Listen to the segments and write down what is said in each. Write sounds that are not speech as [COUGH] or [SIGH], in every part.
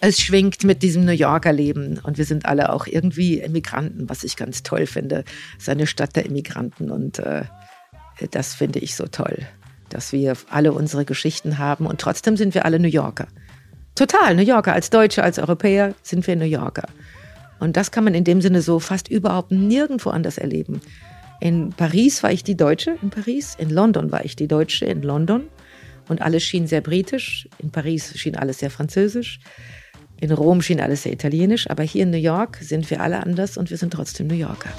Es schwingt mit diesem New Yorker Leben und wir sind alle auch irgendwie Immigranten, was ich ganz toll finde. Es ist eine Stadt der Immigranten und äh, das finde ich so toll, dass wir alle unsere Geschichten haben und trotzdem sind wir alle New Yorker. Total New Yorker, als Deutsche, als Europäer sind wir New Yorker. Und das kann man in dem Sinne so fast überhaupt nirgendwo anders erleben. In Paris war ich die Deutsche in Paris, in London war ich die Deutsche in London und alles schien sehr britisch, in Paris schien alles sehr französisch, in Rom schien alles sehr italienisch, aber hier in New York sind wir alle anders und wir sind trotzdem New Yorker.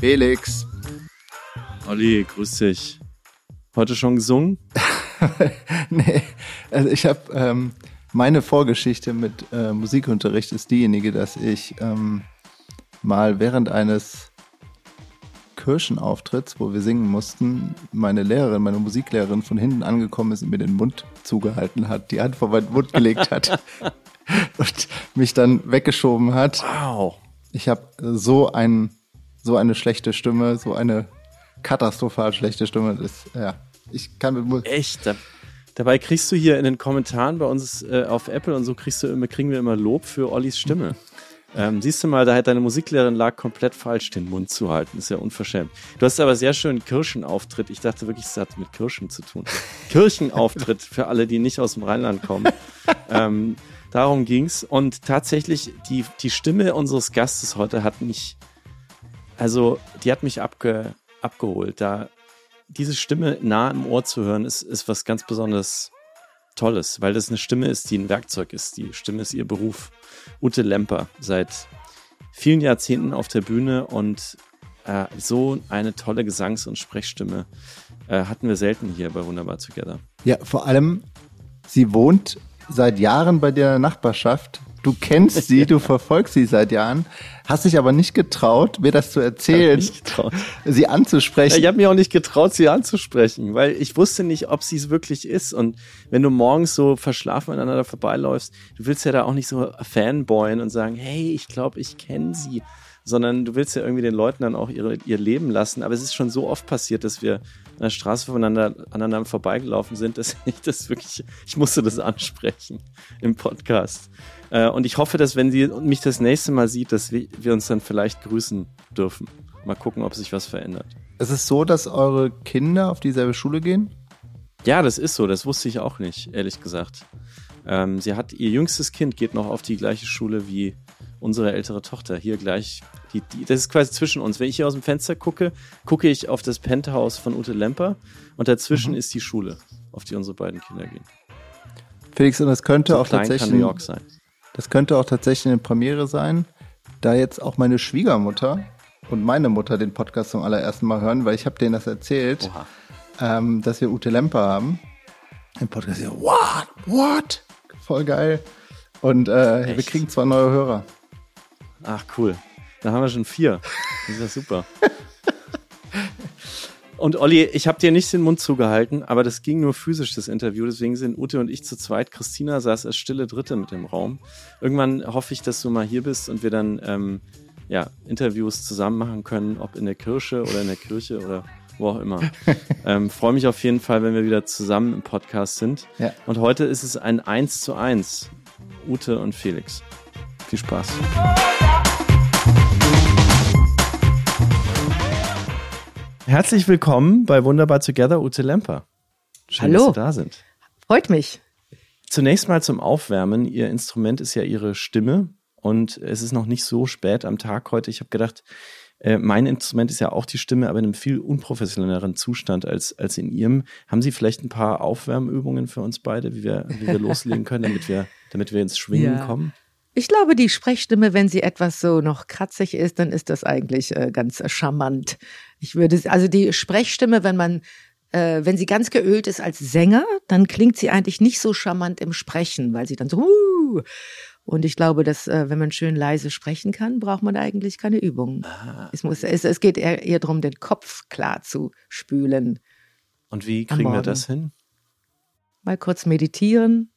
Felix. Olli, grüß dich. Heute schon gesungen? [LAUGHS] [LAUGHS] nee, also ich habe ähm, meine Vorgeschichte mit äh, Musikunterricht ist diejenige, dass ich ähm, mal während eines Kirchenauftritts, wo wir singen mussten, meine Lehrerin, meine Musiklehrerin von hinten angekommen ist und mir den Mund zugehalten hat, die Hand vor meinen Mund gelegt hat [LAUGHS] und mich dann weggeschoben hat. Wow. Ich habe so ein so eine schlechte Stimme, so eine katastrophal schlechte Stimme. Das, ja, ich kann mit Echt? Dabei kriegst du hier in den Kommentaren bei uns äh, auf Apple und so kriegst du immer, kriegen wir immer Lob für Ollis Stimme. Ähm, siehst du mal, da hat deine Musiklehrerin lag komplett falsch, den Mund zu halten. Ist ja unverschämt. Du hast aber sehr schön Kirchenauftritt. Ich dachte wirklich, es hat mit Kirchen zu tun. [LAUGHS] Kirchenauftritt für alle, die nicht aus dem Rheinland kommen. ähm, darum ging's. Und tatsächlich, die, die Stimme unseres Gastes heute hat mich also, die hat mich abge, abgeholt. Da diese Stimme nah im Ohr zu hören, ist, ist was ganz besonders Tolles, weil das eine Stimme ist, die ein Werkzeug ist. Die Stimme ist ihr Beruf. Ute Lemper, seit vielen Jahrzehnten auf der Bühne und äh, so eine tolle Gesangs- und Sprechstimme äh, hatten wir selten hier bei Wunderbar Together. Ja, vor allem, sie wohnt seit Jahren bei der Nachbarschaft Du kennst sie, du verfolgst sie seit Jahren, hast dich aber nicht getraut, mir das zu erzählen, sie anzusprechen. ich habe mich auch nicht getraut, sie anzusprechen, weil ich wusste nicht, ob sie es wirklich ist. Und wenn du morgens so verschlafen aneinander vorbeiläufst, du willst ja da auch nicht so fanboyen und sagen, hey, ich glaube, ich kenne sie sondern du willst ja irgendwie den Leuten dann auch ihre, ihr Leben lassen. Aber es ist schon so oft passiert, dass wir an der Straße voneinander aneinander vorbeigelaufen sind, dass [LAUGHS] ich das wirklich, ich musste das ansprechen im Podcast. Äh, und ich hoffe, dass wenn sie mich das nächste Mal sieht, dass wir, wir uns dann vielleicht grüßen dürfen. Mal gucken, ob sich was verändert. Es ist so, dass eure Kinder auf dieselbe Schule gehen? Ja, das ist so. Das wusste ich auch nicht, ehrlich gesagt. Ähm, sie hat ihr jüngstes Kind geht noch auf die gleiche Schule wie unsere ältere Tochter. Hier gleich. Die, die, das ist quasi zwischen uns. Wenn ich hier aus dem Fenster gucke, gucke ich auf das Penthouse von Ute Lemper und dazwischen mhm. ist die Schule, auf die unsere beiden Kinder gehen. Felix, und das könnte so auch tatsächlich. Kann New York sein. Das könnte auch tatsächlich eine Premiere sein, da jetzt auch meine Schwiegermutter und meine Mutter den Podcast zum allerersten Mal hören, weil ich habe denen das erzählt, ähm, dass wir Ute Lemper haben. Im Podcast, ja, what, what? Voll geil. Und äh, wir kriegen zwei neue Hörer. Ach, cool. Da haben wir schon vier. Das ist ja super. [LAUGHS] Und Olli, ich habe dir nicht den Mund zugehalten, aber das ging nur physisch, das Interview. Deswegen sind Ute und ich zu zweit. Christina saß als stille Dritte mit im Raum. Irgendwann hoffe ich, dass du mal hier bist und wir dann ähm, ja, Interviews zusammen machen können, ob in der Kirche oder in der Kirche oder wo auch immer. [LAUGHS] ähm, Freue mich auf jeden Fall, wenn wir wieder zusammen im Podcast sind. Ja. Und heute ist es ein 1 zu 1. Ute und Felix. Viel Spaß. Herzlich willkommen bei Wunderbar Together, Ute Lemper. Schön, Hallo. dass Sie da sind. Freut mich. Zunächst mal zum Aufwärmen. Ihr Instrument ist ja Ihre Stimme und es ist noch nicht so spät am Tag heute. Ich habe gedacht, äh, mein Instrument ist ja auch die Stimme, aber in einem viel unprofessionelleren Zustand als, als in Ihrem. Haben Sie vielleicht ein paar Aufwärmübungen für uns beide, wie wir, wie wir [LAUGHS] loslegen können, damit wir, damit wir ins Schwingen ja. kommen? Ich glaube, die Sprechstimme, wenn sie etwas so noch kratzig ist, dann ist das eigentlich äh, ganz charmant. Ich würde, also die Sprechstimme, wenn man, äh, wenn sie ganz geölt ist als Sänger, dann klingt sie eigentlich nicht so charmant im Sprechen, weil sie dann so, uh, und ich glaube, dass äh, wenn man schön leise sprechen kann, braucht man eigentlich keine Übung. Ah. Es, muss, es, es geht eher, eher darum, den Kopf klar zu spülen. Und wie kriegen wir das hin? Mal kurz meditieren,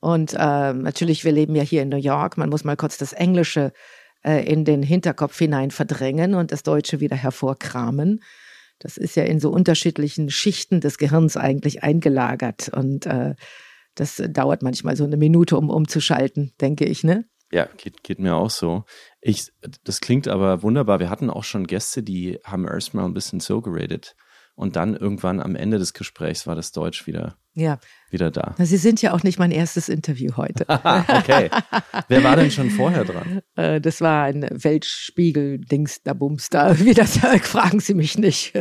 Und äh, natürlich, wir leben ja hier in New York. Man muss mal kurz das Englische äh, in den Hinterkopf hinein verdrängen und das Deutsche wieder hervorkramen. Das ist ja in so unterschiedlichen Schichten des Gehirns eigentlich eingelagert. Und äh, das dauert manchmal so eine Minute, um umzuschalten, denke ich, ne? Ja, geht, geht mir auch so. Ich, das klingt aber wunderbar. Wir hatten auch schon Gäste, die haben erstmal ein bisschen so geradet. Und dann irgendwann am Ende des Gesprächs war das Deutsch wieder ja. wieder da. Sie sind ja auch nicht mein erstes Interview heute. [LAUGHS] okay. Wer war denn schon vorher dran? [LAUGHS] Äh, das war ein Weltspiegel-Dings da Bums da. [LAUGHS] Wie das fragen Sie mich nicht.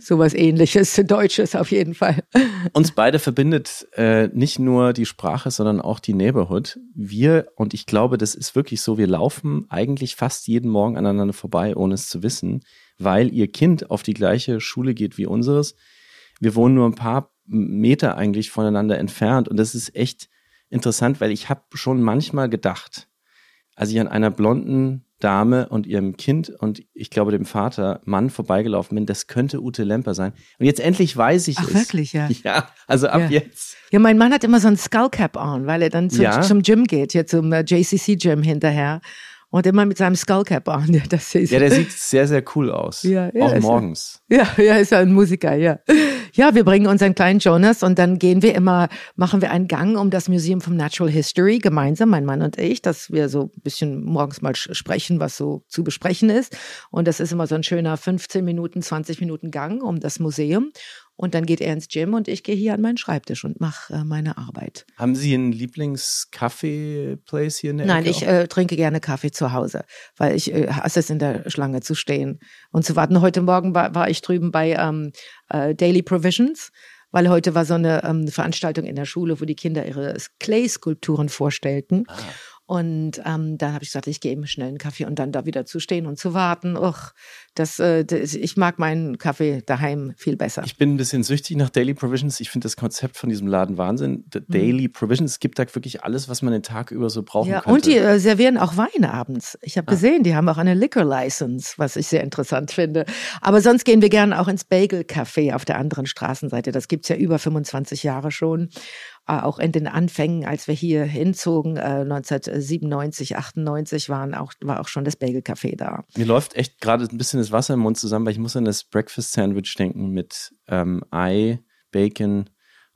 Sowas ähnliches, Deutsches auf jeden Fall. Uns beide verbindet äh, nicht nur die Sprache, sondern auch die Neighborhood. Wir, und ich glaube, das ist wirklich so, wir laufen eigentlich fast jeden Morgen aneinander vorbei, ohne es zu wissen, weil ihr Kind auf die gleiche Schule geht wie unseres. Wir wohnen nur ein paar Meter eigentlich voneinander entfernt. Und das ist echt interessant, weil ich habe schon manchmal gedacht, als ich an einer blonden Dame und ihrem Kind und ich glaube dem Vater Mann vorbeigelaufen bin, das könnte Ute Lemper sein. Und jetzt endlich weiß ich Ach, es. wirklich, ja. [LAUGHS] Ja, also ab ja. jetzt. Ja, mein Mann hat immer so ein Skullcap on, weil er dann zum, ja. zum Gym geht, hier zum äh, JCC Gym hinterher. Und immer mit seinem Skullcap an. [LAUGHS] Das ist ja, der sieht sehr, sehr cool aus. Ja, ja, Auch morgens. Ja, ja, ist ja ein Musiker, ja. Ja, wir bringen unseren kleinen Jonas und dann gehen wir immer, machen wir einen Gang um das Museum of Natural History gemeinsam, mein Mann und ich, dass wir so ein bisschen morgens mal sprechen, was so zu besprechen ist. Und das ist immer so ein schöner 15 Minuten, 20 Minuten Gang um das Museum. Und dann geht er ins Gym und ich gehe hier an meinen Schreibtisch und mache äh, meine Arbeit. Haben Sie einen Lieblings-Kaffee-Place hier in der Nein, Ecke ich äh, trinke gerne Kaffee zu Hause, weil ich äh, hasse es in der Schlange zu stehen und zu warten. Heute Morgen war, war ich drüben bei ähm, äh, Daily Provisions weil heute war so eine ähm, Veranstaltung in der Schule, wo die Kinder ihre Clay-Skulpturen vorstellten. Ah. Und ähm, dann habe ich gesagt, ich gehe eben schnell einen Kaffee und dann da wieder zu stehen und zu warten. Och, das, äh, das, ich mag meinen Kaffee daheim viel besser. Ich bin ein bisschen süchtig nach Daily Provisions. Ich finde das Konzept von diesem Laden Wahnsinn. The mhm. Daily Provisions, es gibt da wirklich alles, was man den Tag über so brauchen ja, könnte. Und die äh, servieren auch Weine abends. Ich habe ah. gesehen, die haben auch eine Liquor License, was ich sehr interessant finde. Aber sonst gehen wir gerne auch ins Bagel Café auf der anderen Straßenseite. Das gibt's ja über 25 Jahre schon. Äh, auch in den Anfängen, als wir hier hinzogen, äh, 1997, 98 waren auch, war auch schon das Bagel Café da. Mir läuft echt gerade ein bisschen das Wasser im Mund zusammen, weil ich muss an das Breakfast Sandwich denken mit ähm, Ei, Bacon,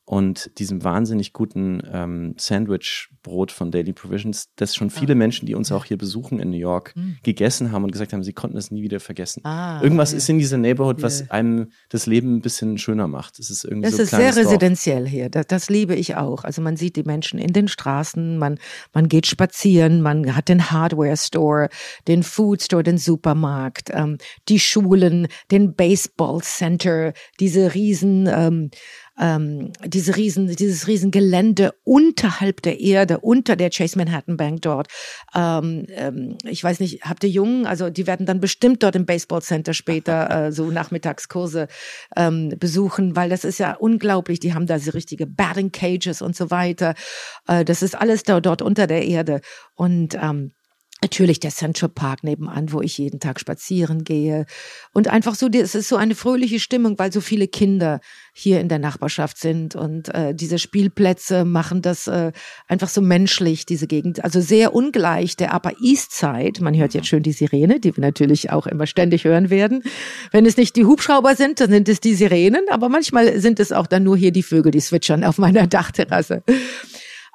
und diesem wahnsinnig guten ähm, Sandwich-Brot von Daily Provisions, das schon viele ah. Menschen, die uns auch hier besuchen in New York, mhm. gegessen haben und gesagt haben, sie konnten es nie wieder vergessen. Ah, Irgendwas ja. ist in dieser Neighborhood, was yeah. einem das Leben ein bisschen schöner macht. Es ist irgendwie das so ist sehr residenziell hier. Das, das, liebe ich auch. Also man sieht die Menschen in den Straßen, man, man geht spazieren, man hat den Hardware-Store, den Food-Store, den Supermarkt, ähm, die Schulen, den Baseball-Center, diese riesen ähm, ähm, diese riesen, dieses riesen Gelände unterhalb der Erde, unter der Chase Manhattan Bank dort. Ähm, ähm, ich weiß nicht, habt ihr Jungen? Also die werden dann bestimmt dort im Baseball Center später [LAUGHS] äh, so Nachmittagskurse ähm, besuchen, weil das ist ja unglaublich. Die haben da so richtige Batting Cages und so weiter. Äh, das ist alles da dort unter der Erde und ähm, Natürlich der Central Park nebenan, wo ich jeden Tag spazieren gehe. Und einfach so, es ist so eine fröhliche Stimmung, weil so viele Kinder hier in der Nachbarschaft sind. Und äh, diese Spielplätze machen das äh, einfach so menschlich, diese Gegend. Also sehr ungleich der Upper East Side. Man hört jetzt schön die Sirene, die wir natürlich auch immer ständig hören werden. Wenn es nicht die Hubschrauber sind, dann sind es die Sirenen. Aber manchmal sind es auch dann nur hier die Vögel, die zwitschern auf meiner [LAUGHS] Dachterrasse.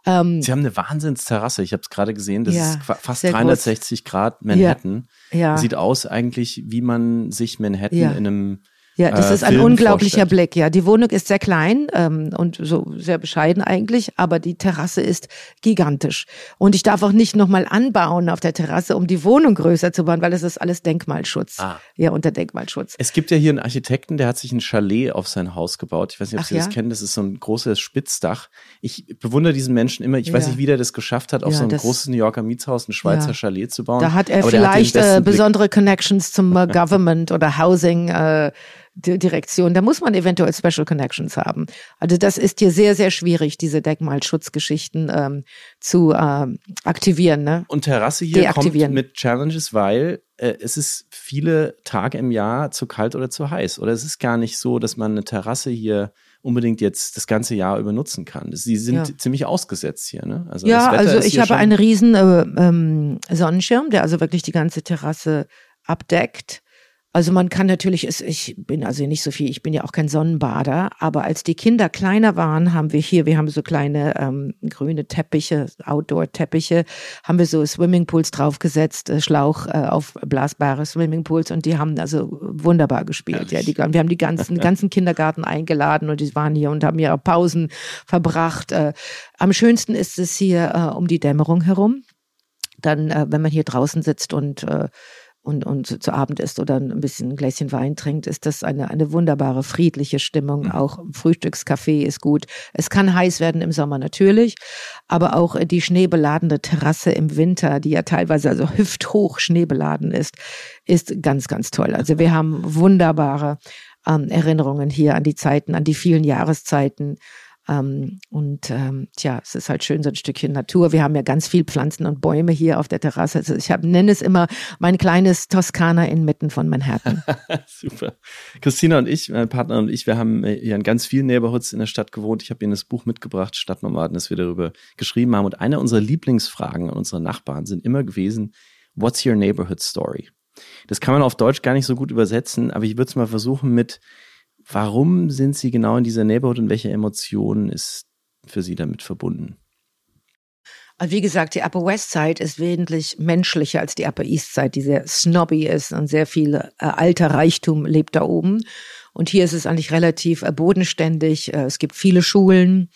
Ähm, Sie haben eine Wahnsinnsterrasse. Ich habe es gerade gesehen. Das ja, ist fast 360 groß. Grad Manhattan. Ja, ja. Sieht aus eigentlich, wie man sich Manhattan in einem ja, das äh, ist ein Film unglaublicher vorstellt. Blick. Ja, die Wohnung ist sehr klein ähm, und so sehr bescheiden eigentlich, aber die Terrasse ist gigantisch. Und ich darf auch nicht nochmal anbauen auf der Terrasse, um die Wohnung größer zu bauen, weil das ist alles Denkmalschutz. Ah. Ja, unter Denkmalschutz. Es gibt ja hier einen Architekten, der hat sich ein Chalet auf sein Haus gebaut. Ich weiß nicht, ob Ach, Sie ja? das kennen. Das ist so ein großes Spitzdach. Ich bewundere diesen Menschen immer. Ich ja. weiß nicht, wie der das geschafft hat, auf ja, so ein großes New Yorker Mietshaus ein Schweizer Chalet zu bauen. Da hat er aber vielleicht hat äh, besondere Connections zum äh, [LAUGHS] Government oder Housing. Äh, Direktion. Da muss man eventuell Special Connections haben. Also das ist hier sehr, sehr schwierig, diese Denkmalschutzgeschichten ähm, zu ähm, aktivieren. Ne? Und Terrasse hier kommt mit Challenges, weil äh, es ist viele Tage im Jahr zu kalt oder zu heiß. Oder es ist gar nicht so, dass man eine Terrasse hier unbedingt jetzt das ganze Jahr über nutzen kann. Sie sind ja. ziemlich ausgesetzt hier, ne? Also ja, also ich habe einen riesen äh, ähm, Sonnenschirm, der also wirklich die ganze Terrasse abdeckt. Also man kann natürlich, ich bin also nicht so viel, ich bin ja auch kein Sonnenbader, aber als die Kinder kleiner waren, haben wir hier, wir haben so kleine ähm, grüne Teppiche, Outdoor-Teppiche, haben wir so Swimmingpools draufgesetzt, äh, Schlauch äh, auf blasbare Swimmingpools und die haben also wunderbar gespielt. Ja, die, wir haben die ganzen, [LAUGHS] ganzen Kindergarten eingeladen und die waren hier und haben ihre Pausen verbracht. Äh, am schönsten ist es hier äh, um die Dämmerung herum. Dann, äh, wenn man hier draußen sitzt und äh, und, und zu Abend isst oder ein bisschen ein Gläschen Wein trinkt, ist das eine, eine wunderbare, friedliche Stimmung. Mhm. Auch Frühstückskaffee ist gut. Es kann heiß werden im Sommer natürlich, aber auch die schneebeladene Terrasse im Winter, die ja teilweise also hüfthoch schneebeladen ist, ist ganz, ganz toll. Also wir haben wunderbare ähm, Erinnerungen hier an die Zeiten, an die vielen Jahreszeiten. Ähm, und ähm, tja, es ist halt schön so ein Stückchen Natur. Wir haben ja ganz viel Pflanzen und Bäume hier auf der Terrasse. Also ich nenne es immer mein kleines Toskana inmitten von Manhattan. [LAUGHS] Super. Christina und ich, mein Partner und ich, wir haben hier in ganz vielen Neighborhoods in der Stadt gewohnt. Ich habe Ihnen das Buch mitgebracht, Stadtnomaden, das wir darüber geschrieben haben. Und eine unserer Lieblingsfragen an unsere Nachbarn sind immer gewesen, What's your neighborhood story? Das kann man auf Deutsch gar nicht so gut übersetzen, aber ich würde es mal versuchen mit Warum sind Sie genau in dieser Neighborhood und welche Emotionen ist für Sie damit verbunden? Also wie gesagt, die Upper West Side ist wesentlich menschlicher als die Upper East Side, die sehr snobby ist und sehr viel äh, alter Reichtum lebt da oben. Und hier ist es eigentlich relativ äh, bodenständig. Äh, es gibt viele Schulen.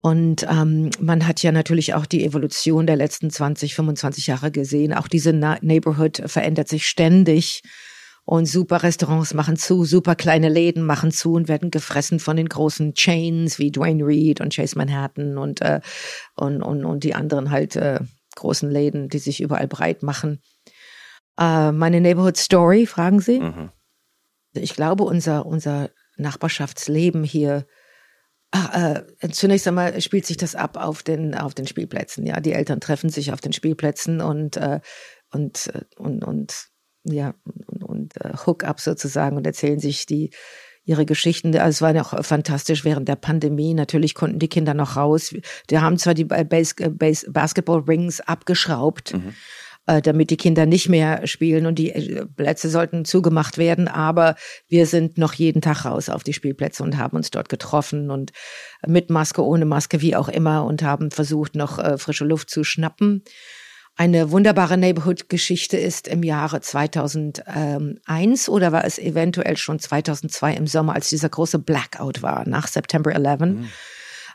Und ähm, man hat ja natürlich auch die Evolution der letzten 20, 25 Jahre gesehen. Auch diese Na Neighborhood verändert sich ständig. Und super Restaurants machen zu, super kleine Läden machen zu und werden gefressen von den großen Chains wie Dwayne Reed und Chase Manhattan und, äh, und, und, und die anderen halt äh, großen Läden, die sich überall breit machen. Äh, meine Neighborhood Story, fragen Sie? Mhm. Ich glaube, unser, unser Nachbarschaftsleben hier Ach, äh, zunächst einmal spielt sich das ab auf den auf den Spielplätzen. Ja, die Eltern treffen sich auf den Spielplätzen und äh, und äh, und und ja, und, und äh, Hook-up sozusagen und erzählen sich die ihre Geschichten. Also es war ja auch fantastisch während der Pandemie. Natürlich konnten die Kinder noch raus. Die haben zwar die Base, Base, Basketball-Rings abgeschraubt, mhm. äh, damit die Kinder nicht mehr spielen und die äh, Plätze sollten zugemacht werden, aber wir sind noch jeden Tag raus auf die Spielplätze und haben uns dort getroffen und mit Maske, ohne Maske, wie auch immer und haben versucht, noch äh, frische Luft zu schnappen. Eine wunderbare Neighborhood-Geschichte ist im Jahre 2001 oder war es eventuell schon 2002 im Sommer, als dieser große Blackout war nach September 11. Mhm.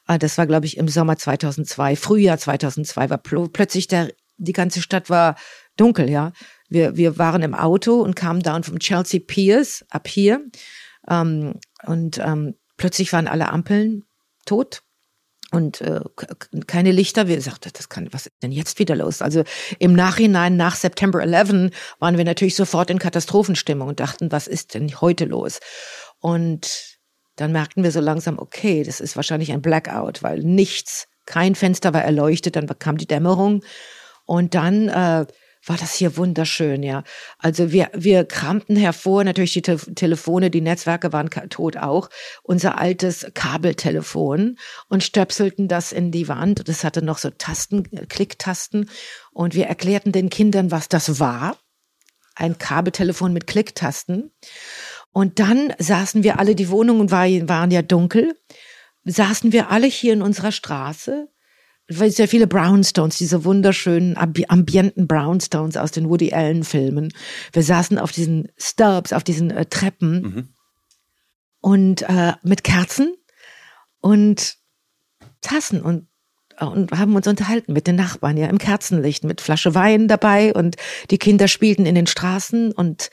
Äh, das war, glaube ich, im Sommer 2002, Frühjahr 2002 war plötzlich der, die ganze Stadt war dunkel, ja. Wir, wir waren im Auto und kamen down vom Chelsea Piers ab hier. Ähm, und ähm, plötzlich waren alle Ampeln tot und äh, keine Lichter. Wir sagten, das kann, was ist denn jetzt wieder los? Also im Nachhinein, nach September 11, waren wir natürlich sofort in Katastrophenstimmung und dachten, was ist denn heute los? Und dann merkten wir so langsam, okay, das ist wahrscheinlich ein Blackout, weil nichts, kein Fenster war erleuchtet, dann kam die Dämmerung und dann äh, war das hier wunderschön, ja. Also wir, wir kramten hervor, natürlich die Te Telefone, die Netzwerke waren tot auch, unser altes Kabeltelefon und stöpselten das in die Wand. Das hatte noch so Tasten, Klicktasten. Und wir erklärten den Kindern, was das war. Ein Kabeltelefon mit Klicktasten. Und dann saßen wir alle, die Wohnungen waren ja dunkel, saßen wir alle hier in unserer Straße sehr viele Brownstones, diese wunderschönen ambienten Brownstones aus den Woody Allen Filmen. Wir saßen auf diesen Stubs, auf diesen äh, Treppen mhm. und äh, mit Kerzen und Tassen und äh, und haben uns unterhalten mit den Nachbarn, ja, im Kerzenlicht, mit Flasche Wein dabei und die Kinder spielten in den Straßen und,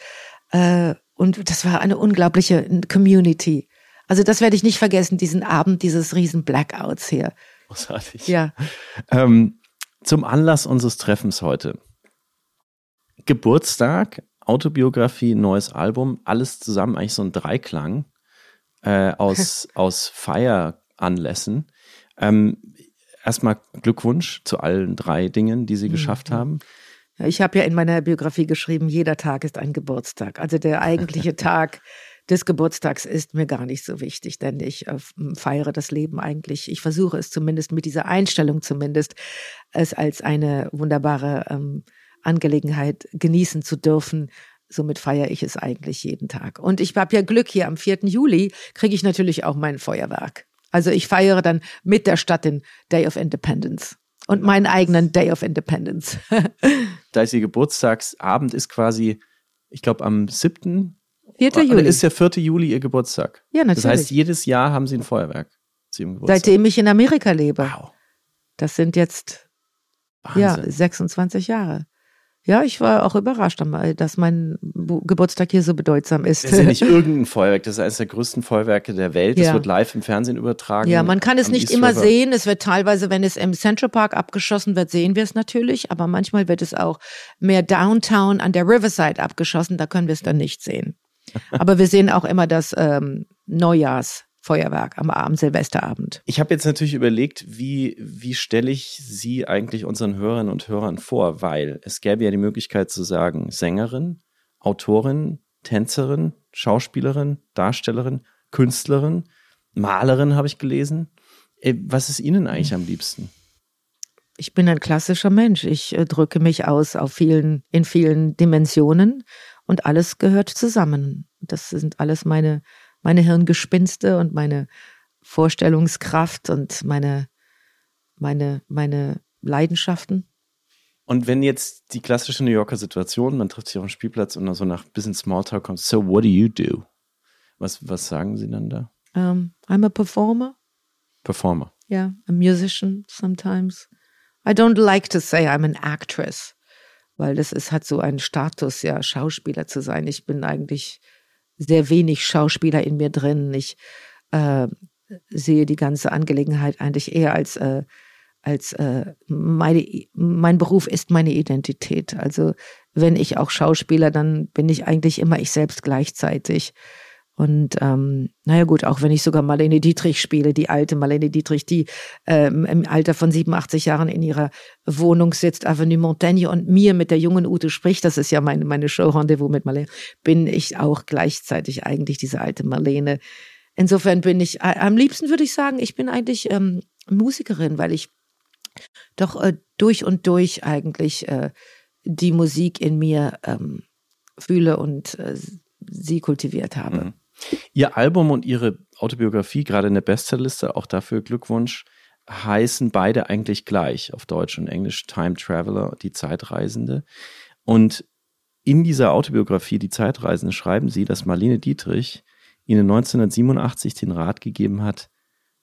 äh, und das war eine unglaubliche Community. Also das werde ich nicht vergessen, diesen Abend dieses riesen Blackouts hier. Großartig. Ja. Ähm, zum Anlass unseres Treffens heute. Geburtstag, Autobiografie, neues Album, alles zusammen eigentlich so ein Dreiklang äh, aus, [LAUGHS] aus Feieranlässen. Ähm, erstmal Glückwunsch zu allen drei Dingen, die Sie mhm. geschafft haben. Ich habe ja in meiner Biografie geschrieben, jeder Tag ist ein Geburtstag. Also der eigentliche [LAUGHS] Tag des Geburtstags ist mir gar nicht so wichtig, denn ich äh, feiere das Leben eigentlich. Ich versuche es zumindest mit dieser Einstellung zumindest, es als eine wunderbare ähm, Angelegenheit genießen zu dürfen. Somit feiere ich es eigentlich jeden Tag. Und ich habe ja Glück hier am 4. Juli kriege ich natürlich auch mein Feuerwerk. Also ich feiere dann mit der Stadt den Day of Independence und meinen eigenen Day of Independence. [LAUGHS] da ist ihr Geburtstagsabend ist quasi, ich glaube am 7. 4. Juli. ist der 4. Juli ihr Geburtstag. Ja, natürlich. Das heißt, jedes Jahr haben sie ein Feuerwerk zu ihrem Geburtstag. Seitdem ich in Amerika lebe. Wow. Das sind jetzt Wahnsinn. ja 26 Jahre. Ja, ich war auch überrascht, dass mein Geburtstag hier so bedeutsam ist. Das ist ja nicht [LAUGHS] irgendein Feuerwerk, das ist eines der größten Feuerwerke der Welt. Das ja. wird live im Fernsehen übertragen. Ja, man kann es nicht immer sehen. Es wird teilweise, wenn es im Central Park abgeschossen wird, sehen wir es natürlich. Aber manchmal wird es auch mehr downtown an der Riverside abgeschossen. Da können wir es dann nicht sehen. Aber wir sehen auch immer das ähm, Neujahrs. Feuerwerk am Abend, Silvesterabend. Ich habe jetzt natürlich überlegt, wie, wie stelle ich Sie eigentlich unseren Hörerinnen und Hörern vor, weil es gäbe ja die Möglichkeit zu sagen, Sängerin, Autorin, Tänzerin, Schauspielerin, Darstellerin, Künstlerin, Malerin habe ich gelesen. Äh, was ist Ihnen eigentlich am liebsten? Ich bin ein klassischer Mensch. Ich äh, drücke mich aus auf vielen, in vielen Dimensionen und alles gehört zusammen. Das sind alles meine meine Hirngespinste und meine Vorstellungskraft und meine, meine, meine Leidenschaften. Und wenn jetzt die klassische New Yorker Situation, man trifft sich auf dem Spielplatz und dann so nach ein bisschen Smalltalk kommt, so what do you do? Was, was sagen Sie dann da? Um, I'm a performer. Performer. Yeah, a musician sometimes. I don't like to say I'm an actress, weil das ist, hat so einen Status, ja, Schauspieler zu sein. Ich bin eigentlich sehr wenig Schauspieler in mir drin. Ich äh, sehe die ganze Angelegenheit eigentlich eher als, äh, als äh, meine, mein Beruf ist meine Identität. Also wenn ich auch Schauspieler, dann bin ich eigentlich immer ich selbst gleichzeitig. Und ähm, naja gut, auch wenn ich sogar Marlene Dietrich spiele, die alte Marlene Dietrich, die ähm, im Alter von 87 Jahren in ihrer Wohnung sitzt, Avenue Montaigne und mir mit der jungen Ute spricht, das ist ja meine, meine Show Rendezvous mit Marlene, bin ich auch gleichzeitig eigentlich diese alte Marlene. Insofern bin ich, äh, am liebsten würde ich sagen, ich bin eigentlich ähm, Musikerin, weil ich doch äh, durch und durch eigentlich äh, die Musik in mir ähm, fühle und äh, sie kultiviert habe. Mhm. Ihr Album und Ihre Autobiografie, gerade in der Bestsellerliste, auch dafür Glückwunsch, heißen beide eigentlich gleich auf Deutsch und Englisch Time Traveler, die Zeitreisende. Und in dieser Autobiografie, die Zeitreisende, schreiben Sie, dass Marlene Dietrich Ihnen 1987 den Rat gegeben hat,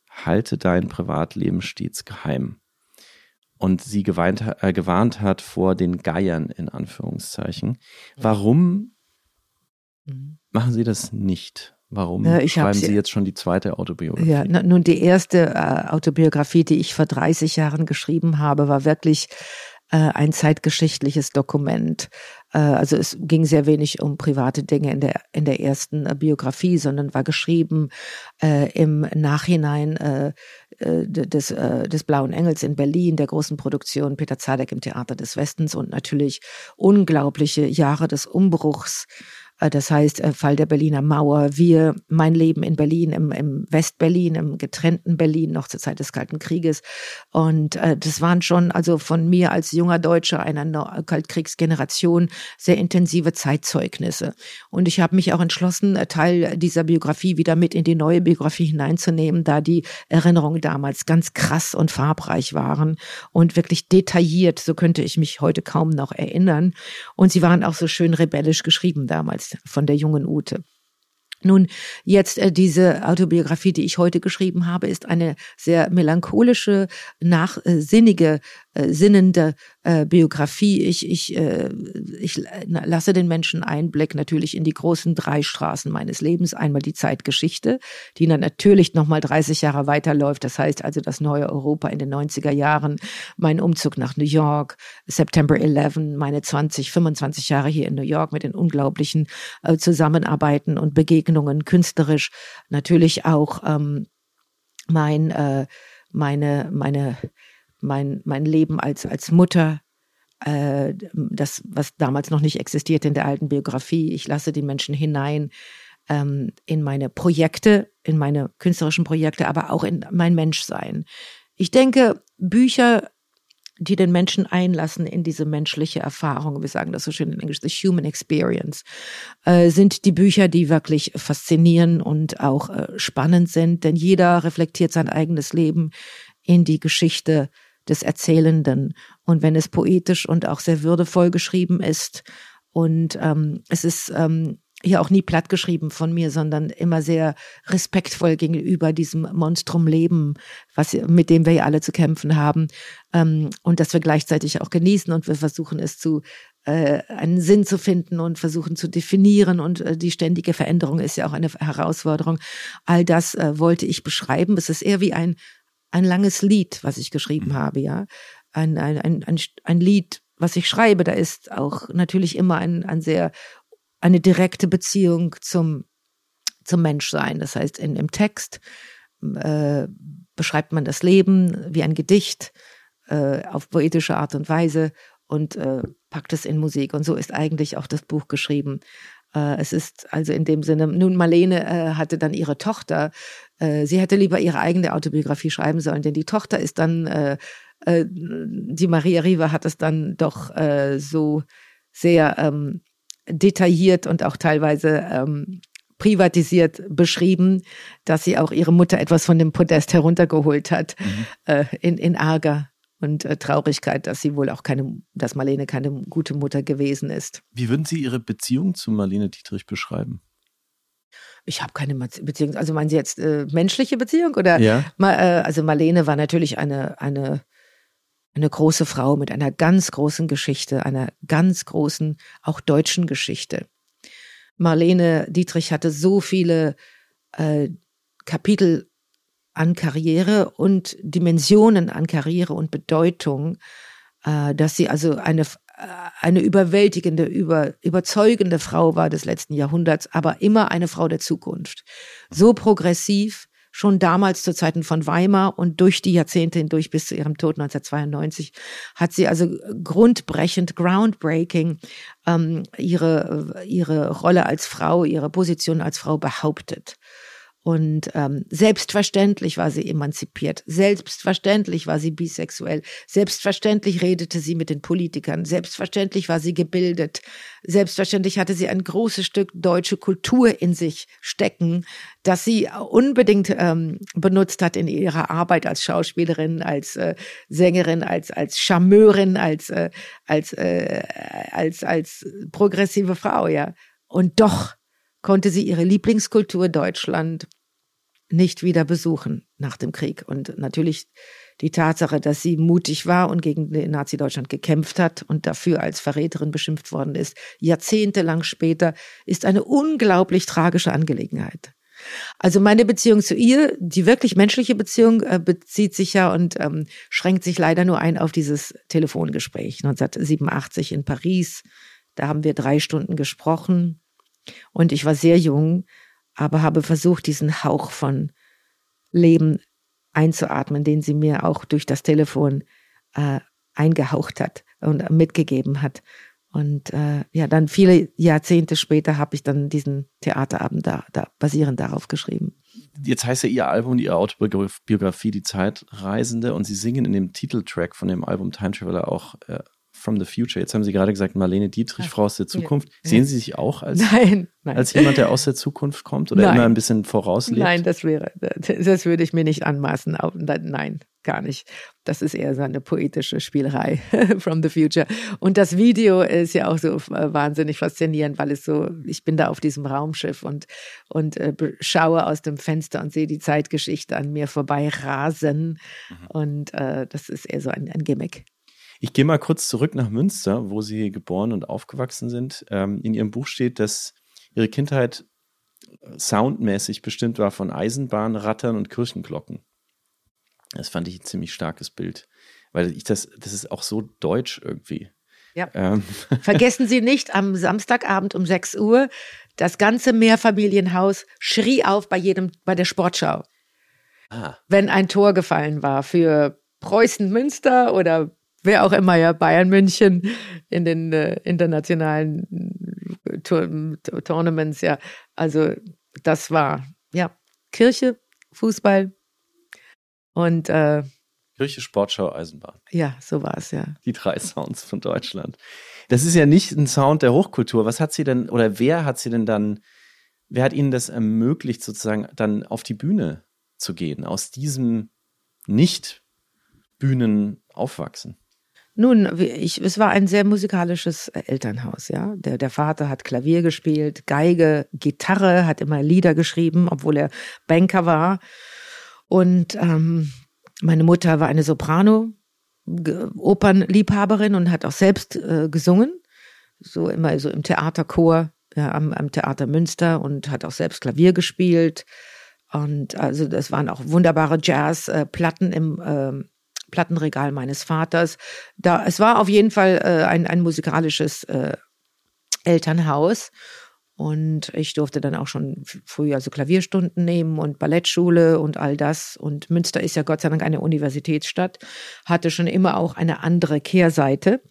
halte dein Privatleben stets geheim. Und sie geweint, äh, gewarnt hat vor den Geiern in Anführungszeichen. Warum mhm. Machen Sie das nicht. Warum äh, schreiben Sie jetzt schon die zweite Autobiografie? Ja, nun die erste äh, Autobiografie, die ich vor 30 Jahren geschrieben habe, war wirklich äh, ein zeitgeschichtliches Dokument. Äh, also es ging sehr wenig um private Dinge in der in der ersten äh, Biografie, sondern war geschrieben äh, im Nachhinein äh, des, des Blauen Engels in Berlin, der großen Produktion Peter Zadek im Theater des Westens und natürlich unglaubliche Jahre des Umbruchs das heißt, äh, Fall der Berliner Mauer, wir, mein Leben in Berlin, im, im Westberlin, im getrennten Berlin, noch zur Zeit des Kalten Krieges. Und äh, das waren schon also von mir als junger Deutscher einer Kaltkriegsgeneration sehr intensive Zeitzeugnisse. Und ich habe mich auch entschlossen, äh, Teil dieser Biografie wieder mit in die neue Biografie hineinzunehmen, da die Erinnerungen damals ganz krass und farbreich waren und wirklich detailliert, so könnte ich mich heute kaum noch erinnern. Und sie waren auch so schön rebellisch geschrieben damals von der jungen Ute. Nun, jetzt äh, diese Autobiografie, die ich heute geschrieben habe, ist eine sehr melancholische, nachsinnige, äh, sinnende äh, Biografie. Ich, ich, äh, ich lasse den Menschen Einblick natürlich in die großen drei Straßen meines Lebens. Einmal die Zeitgeschichte, die dann natürlich nochmal 30 Jahre weiterläuft. Das heißt also das neue Europa in den 90er Jahren, mein Umzug nach New York, September 11, meine 20, 25 Jahre hier in New York mit den unglaublichen äh, Zusammenarbeiten und Begegnungen künstlerisch. Natürlich auch ähm, mein, äh, meine, meine mein, mein Leben als, als Mutter, äh, das, was damals noch nicht existierte in der alten Biografie. Ich lasse die Menschen hinein ähm, in meine Projekte, in meine künstlerischen Projekte, aber auch in mein Menschsein. Ich denke, Bücher die den Menschen einlassen in diese menschliche Erfahrung, wir sagen das so schön in Englisch, the human experience, äh, sind die Bücher, die wirklich faszinieren und auch äh, spannend sind, denn jeder reflektiert sein eigenes Leben in die Geschichte des Erzählenden. Und wenn es poetisch und auch sehr würdevoll geschrieben ist und ähm, es ist ähm, hier auch nie platt geschrieben von mir, sondern immer sehr respektvoll gegenüber diesem Monstrum Leben, was, mit dem wir ja alle zu kämpfen haben. Ähm, und dass wir gleichzeitig auch genießen und wir versuchen es zu äh, einen Sinn zu finden und versuchen zu definieren und äh, die ständige Veränderung ist ja auch eine Herausforderung. All das äh, wollte ich beschreiben. Es ist eher wie ein, ein langes Lied, was ich geschrieben mhm. habe, ja. Ein, ein, ein, ein, ein Lied, was ich schreibe, da ist auch natürlich immer ein, ein sehr eine direkte Beziehung zum, zum Menschsein. Das heißt, in, im Text äh, beschreibt man das Leben wie ein Gedicht äh, auf poetische Art und Weise und äh, packt es in Musik. Und so ist eigentlich auch das Buch geschrieben. Äh, es ist also in dem Sinne, nun Marlene äh, hatte dann ihre Tochter. Äh, sie hätte lieber ihre eigene Autobiografie schreiben sollen, denn die Tochter ist dann, die Maria Riva hat es dann doch so sehr ähm, detailliert und auch teilweise ähm, privatisiert beschrieben, dass sie auch ihre Mutter etwas von dem Podest heruntergeholt hat mhm. in, in Ärger und äh, Traurigkeit, dass sie wohl auch keine, dass Marlene keine gute Mutter gewesen ist. Wie würden Sie Ihre Beziehung zu Marlene Dietrich beschreiben? Ich habe keine Beziehung, also meinen Sie jetzt äh, menschliche Beziehung oder? Ja. Ma, äh, also Marlene war natürlich eine eine eine große Frau mit einer ganz großen Geschichte, einer ganz großen, auch deutschen Geschichte. Marlene Dietrich hatte so viele äh, Kapitel an Karriere und Dimensionen an Karriere und Bedeutung, äh, dass sie also eine, äh, eine überwältigende, über, überzeugende Frau war des letzten Jahrhunderts, aber immer eine Frau der Zukunft. So progressiv, schon damals zu Zeiten von Weimar und durch die Jahrzehnte hindurch bis zu ihrem Tod 1992 hat sie also grundbrechend, groundbreaking ähm, ihre, ihre Rolle als Frau, ihre Position als Frau behauptet. Und ähm, selbstverständlich war sie emanzipiert, selbstverständlich war sie bisexuell, selbstverständlich redete sie mit den Politikern, selbstverständlich war sie gebildet, selbstverständlich hatte sie ein großes Stück deutsche Kultur in sich stecken, das sie unbedingt ähm, benutzt hat in ihrer Arbeit als Schauspielerin, als äh, Sängerin, als als Charmeurin, als äh, als äh, als als progressive Frau, ja. Und doch konnte sie ihre Lieblingskultur Deutschland nicht wieder besuchen nach dem Krieg. Und natürlich die Tatsache, dass sie mutig war und gegen Nazi-Deutschland gekämpft hat und dafür als Verräterin beschimpft worden ist, jahrzehntelang später, ist eine unglaublich tragische Angelegenheit. Also meine Beziehung zu ihr, die wirklich menschliche Beziehung, äh, bezieht sich ja und ähm, schränkt sich leider nur ein auf dieses Telefongespräch 1987 in Paris. Da haben wir drei Stunden gesprochen und ich war sehr jung aber habe versucht, diesen Hauch von Leben einzuatmen, den sie mir auch durch das Telefon äh, eingehaucht hat und mitgegeben hat. Und äh, ja, dann viele Jahrzehnte später habe ich dann diesen Theaterabend da, da basierend darauf geschrieben. Jetzt heißt ja Ihr Album, Ihre Autobiografie Die Zeitreisende und Sie singen in dem Titeltrack von dem Album Time Traveler auch äh, from the Future. Jetzt haben Sie gerade gesagt, Marlene Dietrich, Frau aus der Zukunft. Ja. Sehen Sie sich auch als, nein, nein. als jemand, der aus der Zukunft kommt oder nein. immer ein bisschen vorauslebt? Nein, das wäre, das würde ich mir nicht anmaßen. Nein, gar nicht. Das ist eher so eine poetische Spielerei [LAUGHS] from the future. Und das Video ist ja auch so äh, wahnsinnig faszinierend, weil es so, ich bin da auf diesem Raumschiff und, und äh, schaue aus dem Fenster und sehe die Zeitgeschichte an mir vorbei rasen. Mhm. Und äh, das ist eher so ein, ein Gimmick. Ich gehe mal kurz zurück nach Münster, wo Sie geboren und aufgewachsen sind. Ähm, in Ihrem Buch steht, dass Ihre Kindheit äh, soundmäßig bestimmt war von Eisenbahn, Rattern und Kirchenglocken. Das fand ich ein ziemlich starkes Bild, weil ich das, das ist auch so deutsch irgendwie. Ja. Ähm. [LAUGHS] Vergessen Sie nicht, am Samstagabend um 6 Uhr, das ganze Mehrfamilienhaus schrie auf bei jedem, bei der Sportschau. Ah. Wenn ein Tor gefallen war für Preußen Münster oder wer auch immer ja Bayern München in den äh, internationalen äh, Tour Tournaments ja also das war, ja, Kirche, Fußball und äh, Kirche, Sportschau, Eisenbahn. Ja, so war es, ja. Die drei Sounds von Deutschland. Das ist ja nicht ein Sound der Hochkultur. Was hat sie denn, oder wer hat sie denn dann, wer hat ihnen das ermöglicht, sozusagen dann auf die Bühne zu gehen, aus diesem Nicht-Bühnen aufwachsen? Nun, ich, es war ein sehr musikalisches Elternhaus, ja. Der, der Vater hat Klavier gespielt, Geige, Gitarre, hat immer Lieder geschrieben, obwohl er Banker war. Und ähm, meine Mutter war eine Soprano, Opernliebhaberin und hat auch selbst äh, gesungen. So immer so im Theaterchor ja, am, am Theater Münster und hat auch selbst Klavier gespielt. Und also das waren auch wunderbare Jazzplatten äh, im äh, Plattenregal meines Vaters. Da, es war auf jeden Fall äh, ein, ein musikalisches äh, Elternhaus. Und ich durfte dann auch schon früh also Klavierstunden nehmen und Ballettschule und all das. Und Münster ist ja Gott sei Dank eine Universitätsstadt, hatte schon immer auch eine andere Kehrseite.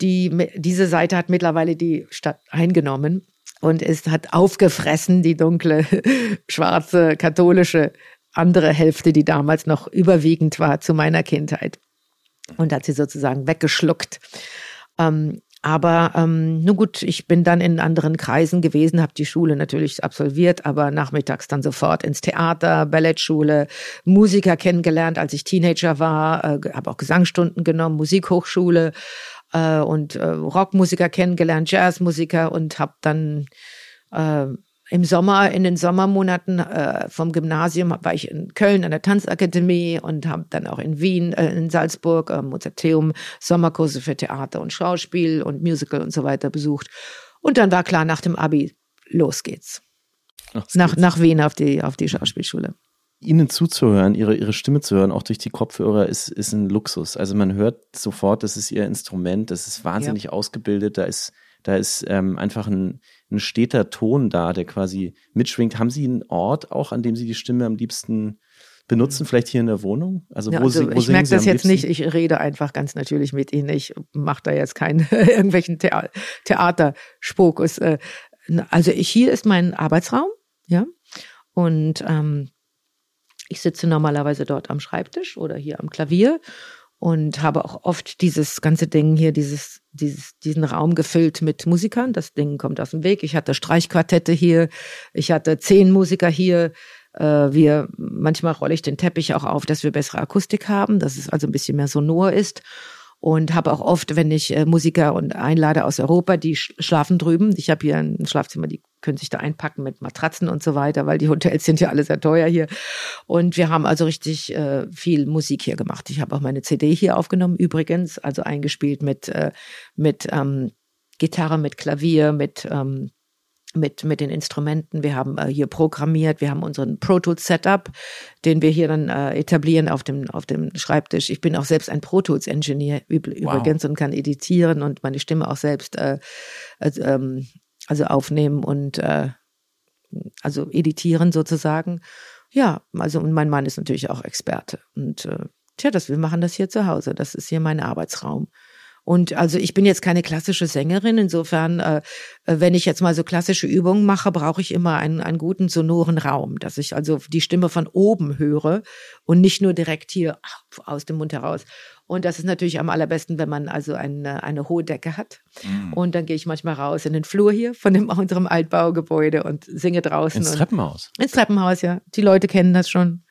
Die, diese Seite hat mittlerweile die Stadt eingenommen und es hat aufgefressen, die dunkle, [LAUGHS] schwarze, katholische andere Hälfte, die damals noch überwiegend war zu meiner Kindheit. Und hat sie sozusagen weggeschluckt. Ähm, aber ähm, nun gut, ich bin dann in anderen Kreisen gewesen, habe die Schule natürlich absolviert, aber nachmittags dann sofort ins Theater, Ballettschule, Musiker kennengelernt, als ich Teenager war, äh, habe auch Gesangsstunden genommen, Musikhochschule äh, und äh, Rockmusiker kennengelernt, Jazzmusiker und habe dann äh, im Sommer, in den Sommermonaten äh, vom Gymnasium war ich in Köln an der Tanzakademie und habe dann auch in Wien, äh, in Salzburg, äh, Mozarteum, Sommerkurse für Theater und Schauspiel und Musical und so weiter besucht. Und dann war klar, nach dem Abi, los geht's. Ach, nach, geht's. nach Wien auf die, auf die Schauspielschule. Ihnen zuzuhören, ihre, ihre Stimme zu hören, auch durch die Kopfhörer, ist, ist ein Luxus. Also man hört sofort, das ist ihr Instrument, das ist wahnsinnig ja. ausgebildet, da ist, da ist ähm, einfach ein, ein steter Ton da, der quasi mitschwingt. Haben Sie einen Ort auch, an dem Sie die Stimme am liebsten benutzen, vielleicht hier in der Wohnung? Also, ja, also wo, wo ich merke das jetzt nicht, ich rede einfach ganz natürlich mit Ihnen. Ich mache da jetzt keinen [LAUGHS] irgendwelchen Thea Theaterspokus. Äh, also ich, hier ist mein Arbeitsraum, ja. Und ähm, ich sitze normalerweise dort am Schreibtisch oder hier am Klavier und habe auch oft dieses ganze Ding hier, dieses, dieses, diesen Raum gefüllt mit Musikern. Das Ding kommt aus dem Weg. Ich hatte Streichquartette hier, ich hatte zehn Musiker hier. Äh, wir, manchmal rolle ich den Teppich auch auf, dass wir bessere Akustik haben, dass es also ein bisschen mehr sonor ist und habe auch oft, wenn ich äh, Musiker und einlade aus Europa, die schlafen drüben. Ich habe hier ein Schlafzimmer, die können sich da einpacken mit Matratzen und so weiter, weil die Hotels sind ja alle sehr teuer hier. Und wir haben also richtig äh, viel Musik hier gemacht. Ich habe auch meine CD hier aufgenommen übrigens, also eingespielt mit äh, mit ähm, Gitarre, mit Klavier, mit ähm, mit, mit den Instrumenten. Wir haben äh, hier programmiert, wir haben unseren Pro Tools Setup, den wir hier dann äh, etablieren auf dem, auf dem Schreibtisch. Ich bin auch selbst ein Pro Tools Engineer übrigens wow. und kann editieren und meine Stimme auch selbst äh, also, ähm, also aufnehmen und äh, also editieren sozusagen. Ja, also und mein Mann ist natürlich auch Experte und äh, tja, das wir machen das hier zu Hause. Das ist hier mein Arbeitsraum. Und also ich bin jetzt keine klassische Sängerin. Insofern, äh, wenn ich jetzt mal so klassische Übungen mache, brauche ich immer einen, einen guten sonoren Raum, dass ich also die Stimme von oben höre und nicht nur direkt hier aus dem Mund heraus. Und das ist natürlich am allerbesten, wenn man also eine, eine hohe Decke hat. Mhm. Und dann gehe ich manchmal raus in den Flur hier von dem, [LAUGHS] unserem Altbaugebäude und singe draußen. Ins Treppenhaus? Ins Treppenhaus, ja. Die Leute kennen das schon.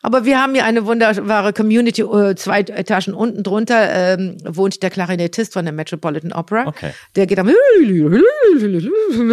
Aber wir haben hier eine wunderbare Community. Äh, zwei Etagen unten drunter ähm, wohnt der Klarinettist von der Metropolitan Opera. Okay. Der geht am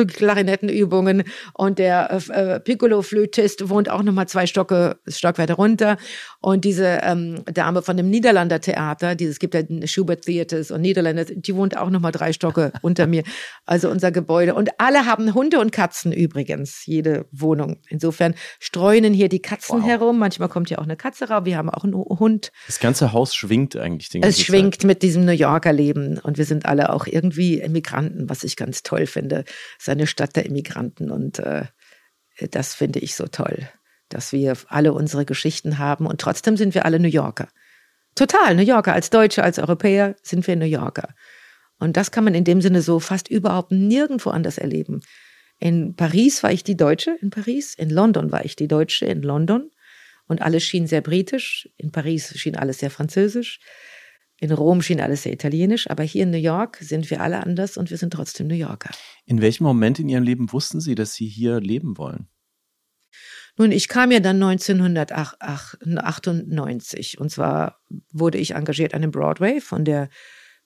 Klarinettenübungen und der äh, Piccolo-Flötist wohnt auch nochmal zwei Stocke, Stockwerke runter. Und diese ähm, Dame von dem Niederlander Theater, dieses gibt ja Schubert Theaters und Niederländer, die wohnt auch nochmal drei Stocke [LAUGHS] unter mir. Also unser Gebäude. Und alle haben Hunde und Katzen übrigens, jede Wohnung. Insofern streunen hier die Katzen wow. herum. Manchmal kommt ja auch eine Katze raus. Wir haben auch einen Hund. Das ganze Haus schwingt eigentlich. Den es schwingt Zeit. mit diesem New Yorker Leben. Und wir sind alle auch irgendwie Immigranten, was ich ganz toll finde. Es ist eine Stadt der Immigranten. Und äh, das finde ich so toll, dass wir alle unsere Geschichten haben. Und trotzdem sind wir alle New Yorker. Total New Yorker. Als Deutsche, als Europäer sind wir New Yorker. Und das kann man in dem Sinne so fast überhaupt nirgendwo anders erleben. In Paris war ich die Deutsche in Paris, in London war ich die Deutsche in London und alles schien sehr britisch. In Paris schien alles sehr französisch. In Rom schien alles sehr italienisch, aber hier in New York sind wir alle anders und wir sind trotzdem New Yorker. In welchem Moment in Ihrem Leben wussten Sie, dass Sie hier leben wollen? Nun, ich kam ja dann 1998 und zwar wurde ich engagiert an dem Broadway von der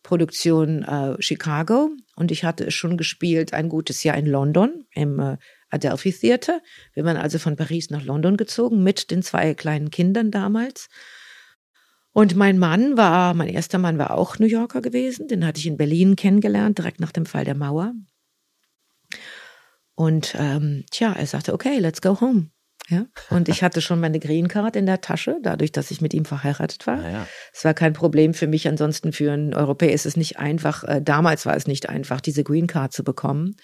Produktion äh, Chicago und ich hatte es schon gespielt ein gutes Jahr in London im äh, Adelphi Theater. Wir waren also von Paris nach London gezogen mit den zwei kleinen Kindern damals. Und mein Mann war, mein erster Mann war auch New Yorker gewesen. Den hatte ich in Berlin kennengelernt, direkt nach dem Fall der Mauer. Und ähm, tja, er sagte, okay, let's go home. Ja? Und ich hatte schon meine Green Card in der Tasche, dadurch, dass ich mit ihm verheiratet war. Ah, ja. Es war kein Problem für mich. Ansonsten für einen Europäer ist es nicht einfach, äh, damals war es nicht einfach, diese Green Card zu bekommen.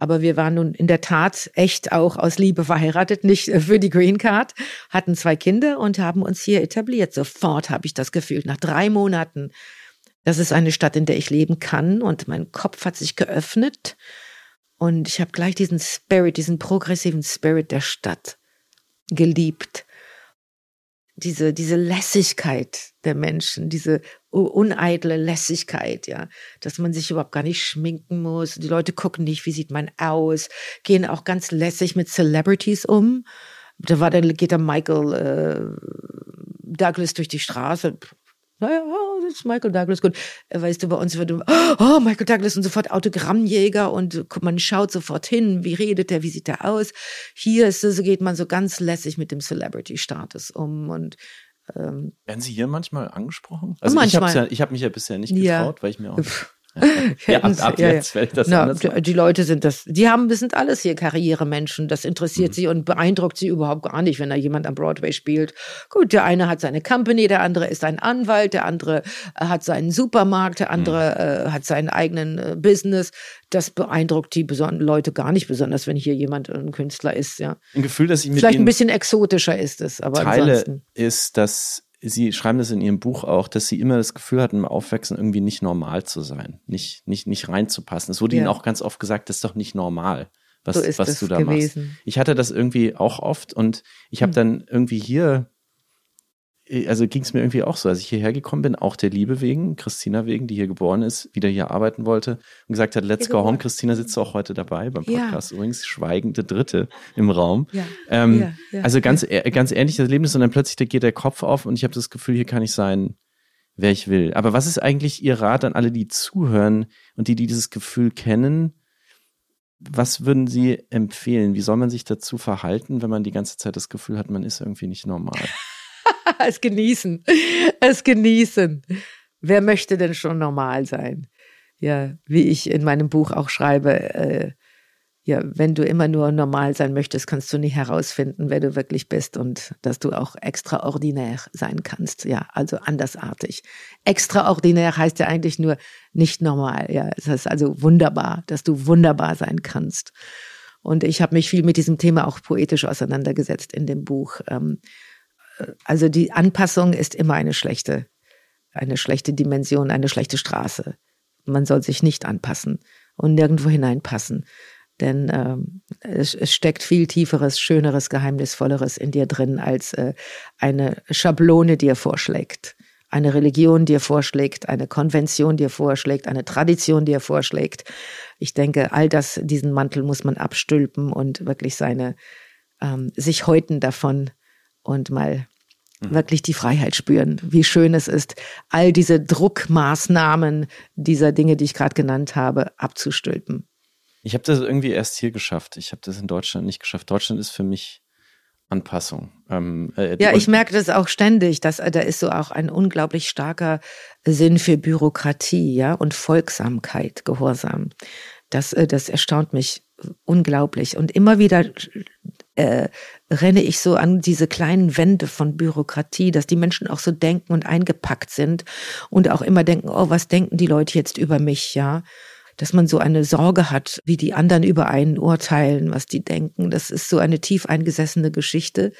Aber wir waren nun in der Tat echt auch aus Liebe verheiratet, nicht äh, für die Green Card, hatten zwei Kinder und haben uns hier etabliert. Sofort habe ich das gefühlt, nach drei Monaten. Das ist eine Stadt, in der ich leben kann und mein Kopf hat sich geöffnet und ich habe gleich diesen Spirit, diesen progressiven Spirit der Stadt geliebt diese, diese Lässigkeit der Menschen, diese uneitle Lässigkeit, ja, dass man sich überhaupt gar nicht schminken muss. Die Leute gucken nicht, wie sieht man aus, gehen auch ganz lässig mit Celebrities um. Da war dann geht der Michael äh, Douglas durch die Straße, naja, das ist Michael Douglas, gut. Äh, weißt du, bei uns wird, oh, Michael Douglas und sofort Autogrammjäger und man schaut sofort hin, wie redet er, wie sieht er aus. Hier ist es, geht man so ganz lässig mit dem Celebrity-Status um und ähm, Werden Sie hier manchmal angesprochen? Also manchmal. ich habe ja, hab mich ja bisher nicht getraut, Ja. weil ich mir auch [LAUGHS] [LAUGHS] ja, ab, ab Ja, ja. jetzt fällt das Na, die, Leute sind das, die haben, das sind alles hier Karrieremenschen. Das Mhm. interessiert sie und beeindruckt sie überhaupt gar nicht, wenn da jemand am Broadway spielt. Gut, der eine hat seine Company, der andere ist ein Anwalt, der andere äh, hat seinen Supermarkt, der andere Mhm. äh, hat seinen eigenen äh, Business. Das beeindruckt die Leute gar nicht besonders, wenn hier jemand ein Künstler ist, ja. Ein Gefühl, dass ich mit Vielleicht ein bisschen exotischer ist es, aber teile, ansonsten. ist, dass Sie schreiben das in Ihrem Buch auch, dass Sie immer das Gefühl hatten, im Aufwachsen irgendwie nicht normal zu sein, nicht, nicht, nicht reinzupassen. Es wurde Ja. Ihnen auch ganz oft gesagt, das ist doch nicht normal, was, So was du da machst. gewesen. Ich hatte das irgendwie auch oft und ich habe Hm. dann irgendwie hier, also ging es mir irgendwie auch so, als ich hierher gekommen bin, auch der Liebe wegen, Christina wegen, die hier geboren ist, wieder hier arbeiten wollte und gesagt hat, let's go home. geboren. Christina sitzt auch heute dabei beim Ja. Podcast übrigens, schweigende Dritte im Raum. Ja. Ähm, Ja, ja. Also ganz, äh, ganz ähnliches Erlebnis und dann plötzlich da geht der Kopf auf und ich habe das Gefühl, hier kann ich sein, wer ich will. Aber was ist eigentlich Ihr Rat an alle, die zuhören und die, die dieses Gefühl kennen? Was würden Sie empfehlen? Wie soll man sich dazu verhalten, wenn man die ganze Zeit das Gefühl hat, man ist irgendwie nicht normal? [LAUGHS] [LAUGHS] es genießen. Es genießen. Wer möchte denn schon normal sein? Ja, wie ich in meinem Buch auch schreibe, äh, ja, wenn du immer nur normal sein möchtest, kannst du nie herausfinden, wer du wirklich bist und dass du auch extraordinär sein kannst. Ja, also andersartig. Extraordinär heißt ja eigentlich nur nicht normal. Ja, es ist also wunderbar, dass du wunderbar sein kannst. Und ich habe mich viel mit diesem Thema auch poetisch auseinandergesetzt in dem Buch. Ähm, also die Anpassung ist immer eine schlechte, eine schlechte Dimension, eine schlechte Straße. Man soll sich nicht anpassen und nirgendwo hineinpassen. Denn ähm, es, es steckt viel tieferes, schöneres, geheimnisvolleres in dir drin, als äh, eine Schablone dir vorschlägt. Eine Religion dir vorschlägt, eine Konvention dir vorschlägt, eine Tradition dir vorschlägt. Ich denke, all das, diesen Mantel muss man abstülpen und wirklich seine, ähm, sich häuten davon und mal wirklich die Freiheit spüren, wie schön es ist, all diese Druckmaßnahmen dieser Dinge, die ich gerade genannt habe, abzustülpen. Ich habe das irgendwie erst hier geschafft. Ich habe das in Deutschland nicht geschafft. Deutschland ist für mich Anpassung. Ähm, äh, Ja, ich merke das auch ständig, dass äh, da ist so auch ein unglaublich starker Sinn für Bürokratie, ja, und Folgsamkeit, Gehorsam. Das, äh, das erstaunt mich unglaublich. Und immer wieder äh, renne ich so an diese kleinen Wände von Bürokratie, dass die Menschen auch so denken und eingepackt sind und auch immer denken, oh, was denken die Leute jetzt über mich, ja? Dass man so eine Sorge hat, wie die anderen über einen urteilen, was die denken. Das ist so eine tief eingesessene Geschichte,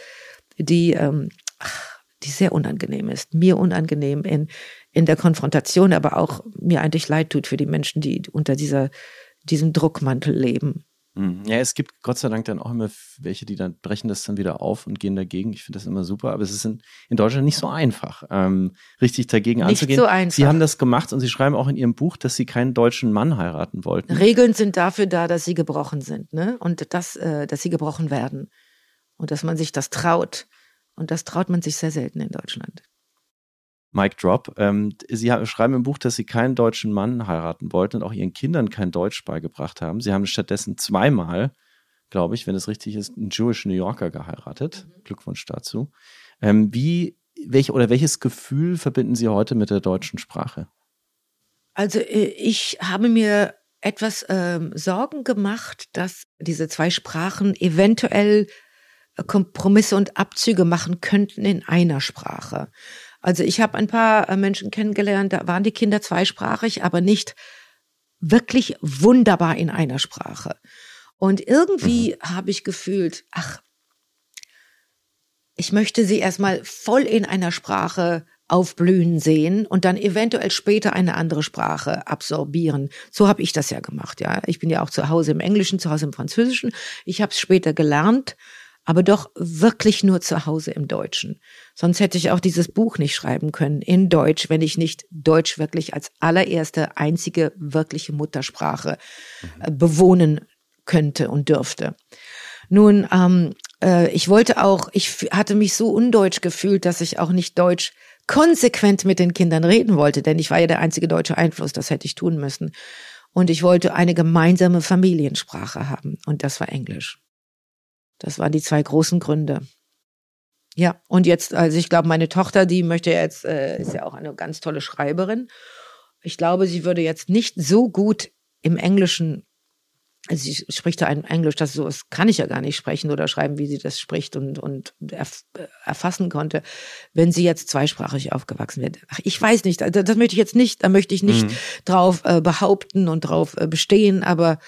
die, ähm, ach, die sehr unangenehm ist. Mir unangenehm in, in der Konfrontation, aber auch mir eigentlich leid tut für die Menschen, die unter dieser, diesem Druckmantel leben. Hm. Ja, es gibt Gott sei Dank dann auch immer welche, die dann brechen das dann wieder auf und gehen dagegen. Ich finde das immer super, aber es ist in, in Deutschland nicht so einfach, ähm, richtig dagegen nicht anzugehen. So einfach. Sie haben das gemacht und Sie schreiben auch in Ihrem Buch, dass Sie keinen deutschen Mann heiraten wollten. Regeln sind dafür da, dass sie gebrochen sind, ne? Und das, äh, dass sie gebrochen werden. Und dass man sich das traut. Und das traut man sich sehr selten in Deutschland. Mike Drop. Ähm, Sie schreiben im Buch, dass Sie keinen deutschen Mann heiraten wollten und auch Ihren Kindern kein Deutsch beigebracht haben. Sie haben stattdessen zweimal, glaube ich, wenn es richtig ist, einen Jewish New Yorker geheiratet. Mhm. Glückwunsch dazu. Ähm, wie, welch, oder welches Gefühl verbinden Sie heute mit der deutschen Sprache? Also äh, ich habe mir etwas ähm, Sorgen gemacht, dass diese zwei Sprachen eventuell äh, Kompromisse und Abzüge machen könnten in einer Sprache. Also ich habe ein paar äh, Menschen kennengelernt, da waren die Kinder zweisprachig, aber nicht wirklich wunderbar in einer Sprache. Und irgendwie mhm. habe ich gefühlt, ach, ich möchte sie erstmal voll in einer Sprache aufblühen sehen und dann eventuell später eine andere Sprache absorbieren. So habe ich das ja gemacht, ja. Ich bin ja auch zu Hause im Englischen, zu Hause im Französischen. Ich habe es später gelernt aber doch wirklich nur zu Hause im Deutschen. Sonst hätte ich auch dieses Buch nicht schreiben können in Deutsch, wenn ich nicht Deutsch wirklich als allererste, einzige wirkliche Muttersprache äh, bewohnen könnte und dürfte. Nun, ähm, äh, ich wollte auch, ich hatte mich so undeutsch gefühlt, dass ich auch nicht Deutsch konsequent mit den Kindern reden wollte, denn ich war ja der einzige deutsche Einfluss, das hätte ich tun müssen. Und ich wollte eine gemeinsame Familiensprache haben und das war Englisch. Das waren die zwei großen Gründe. Ja, und jetzt, also ich glaube, meine Tochter, die möchte jetzt, äh, ist ja auch eine ganz tolle Schreiberin. Ich glaube, sie würde jetzt nicht so gut im Englischen, also sie spricht da ein Englisch, das so das kann ich ja gar nicht sprechen oder schreiben, wie sie das spricht und, und erf erfassen konnte, wenn sie jetzt zweisprachig aufgewachsen wird. Ach, ich weiß nicht, das, das möchte ich jetzt nicht, da möchte ich nicht mhm. drauf äh, behaupten und drauf äh, bestehen, aber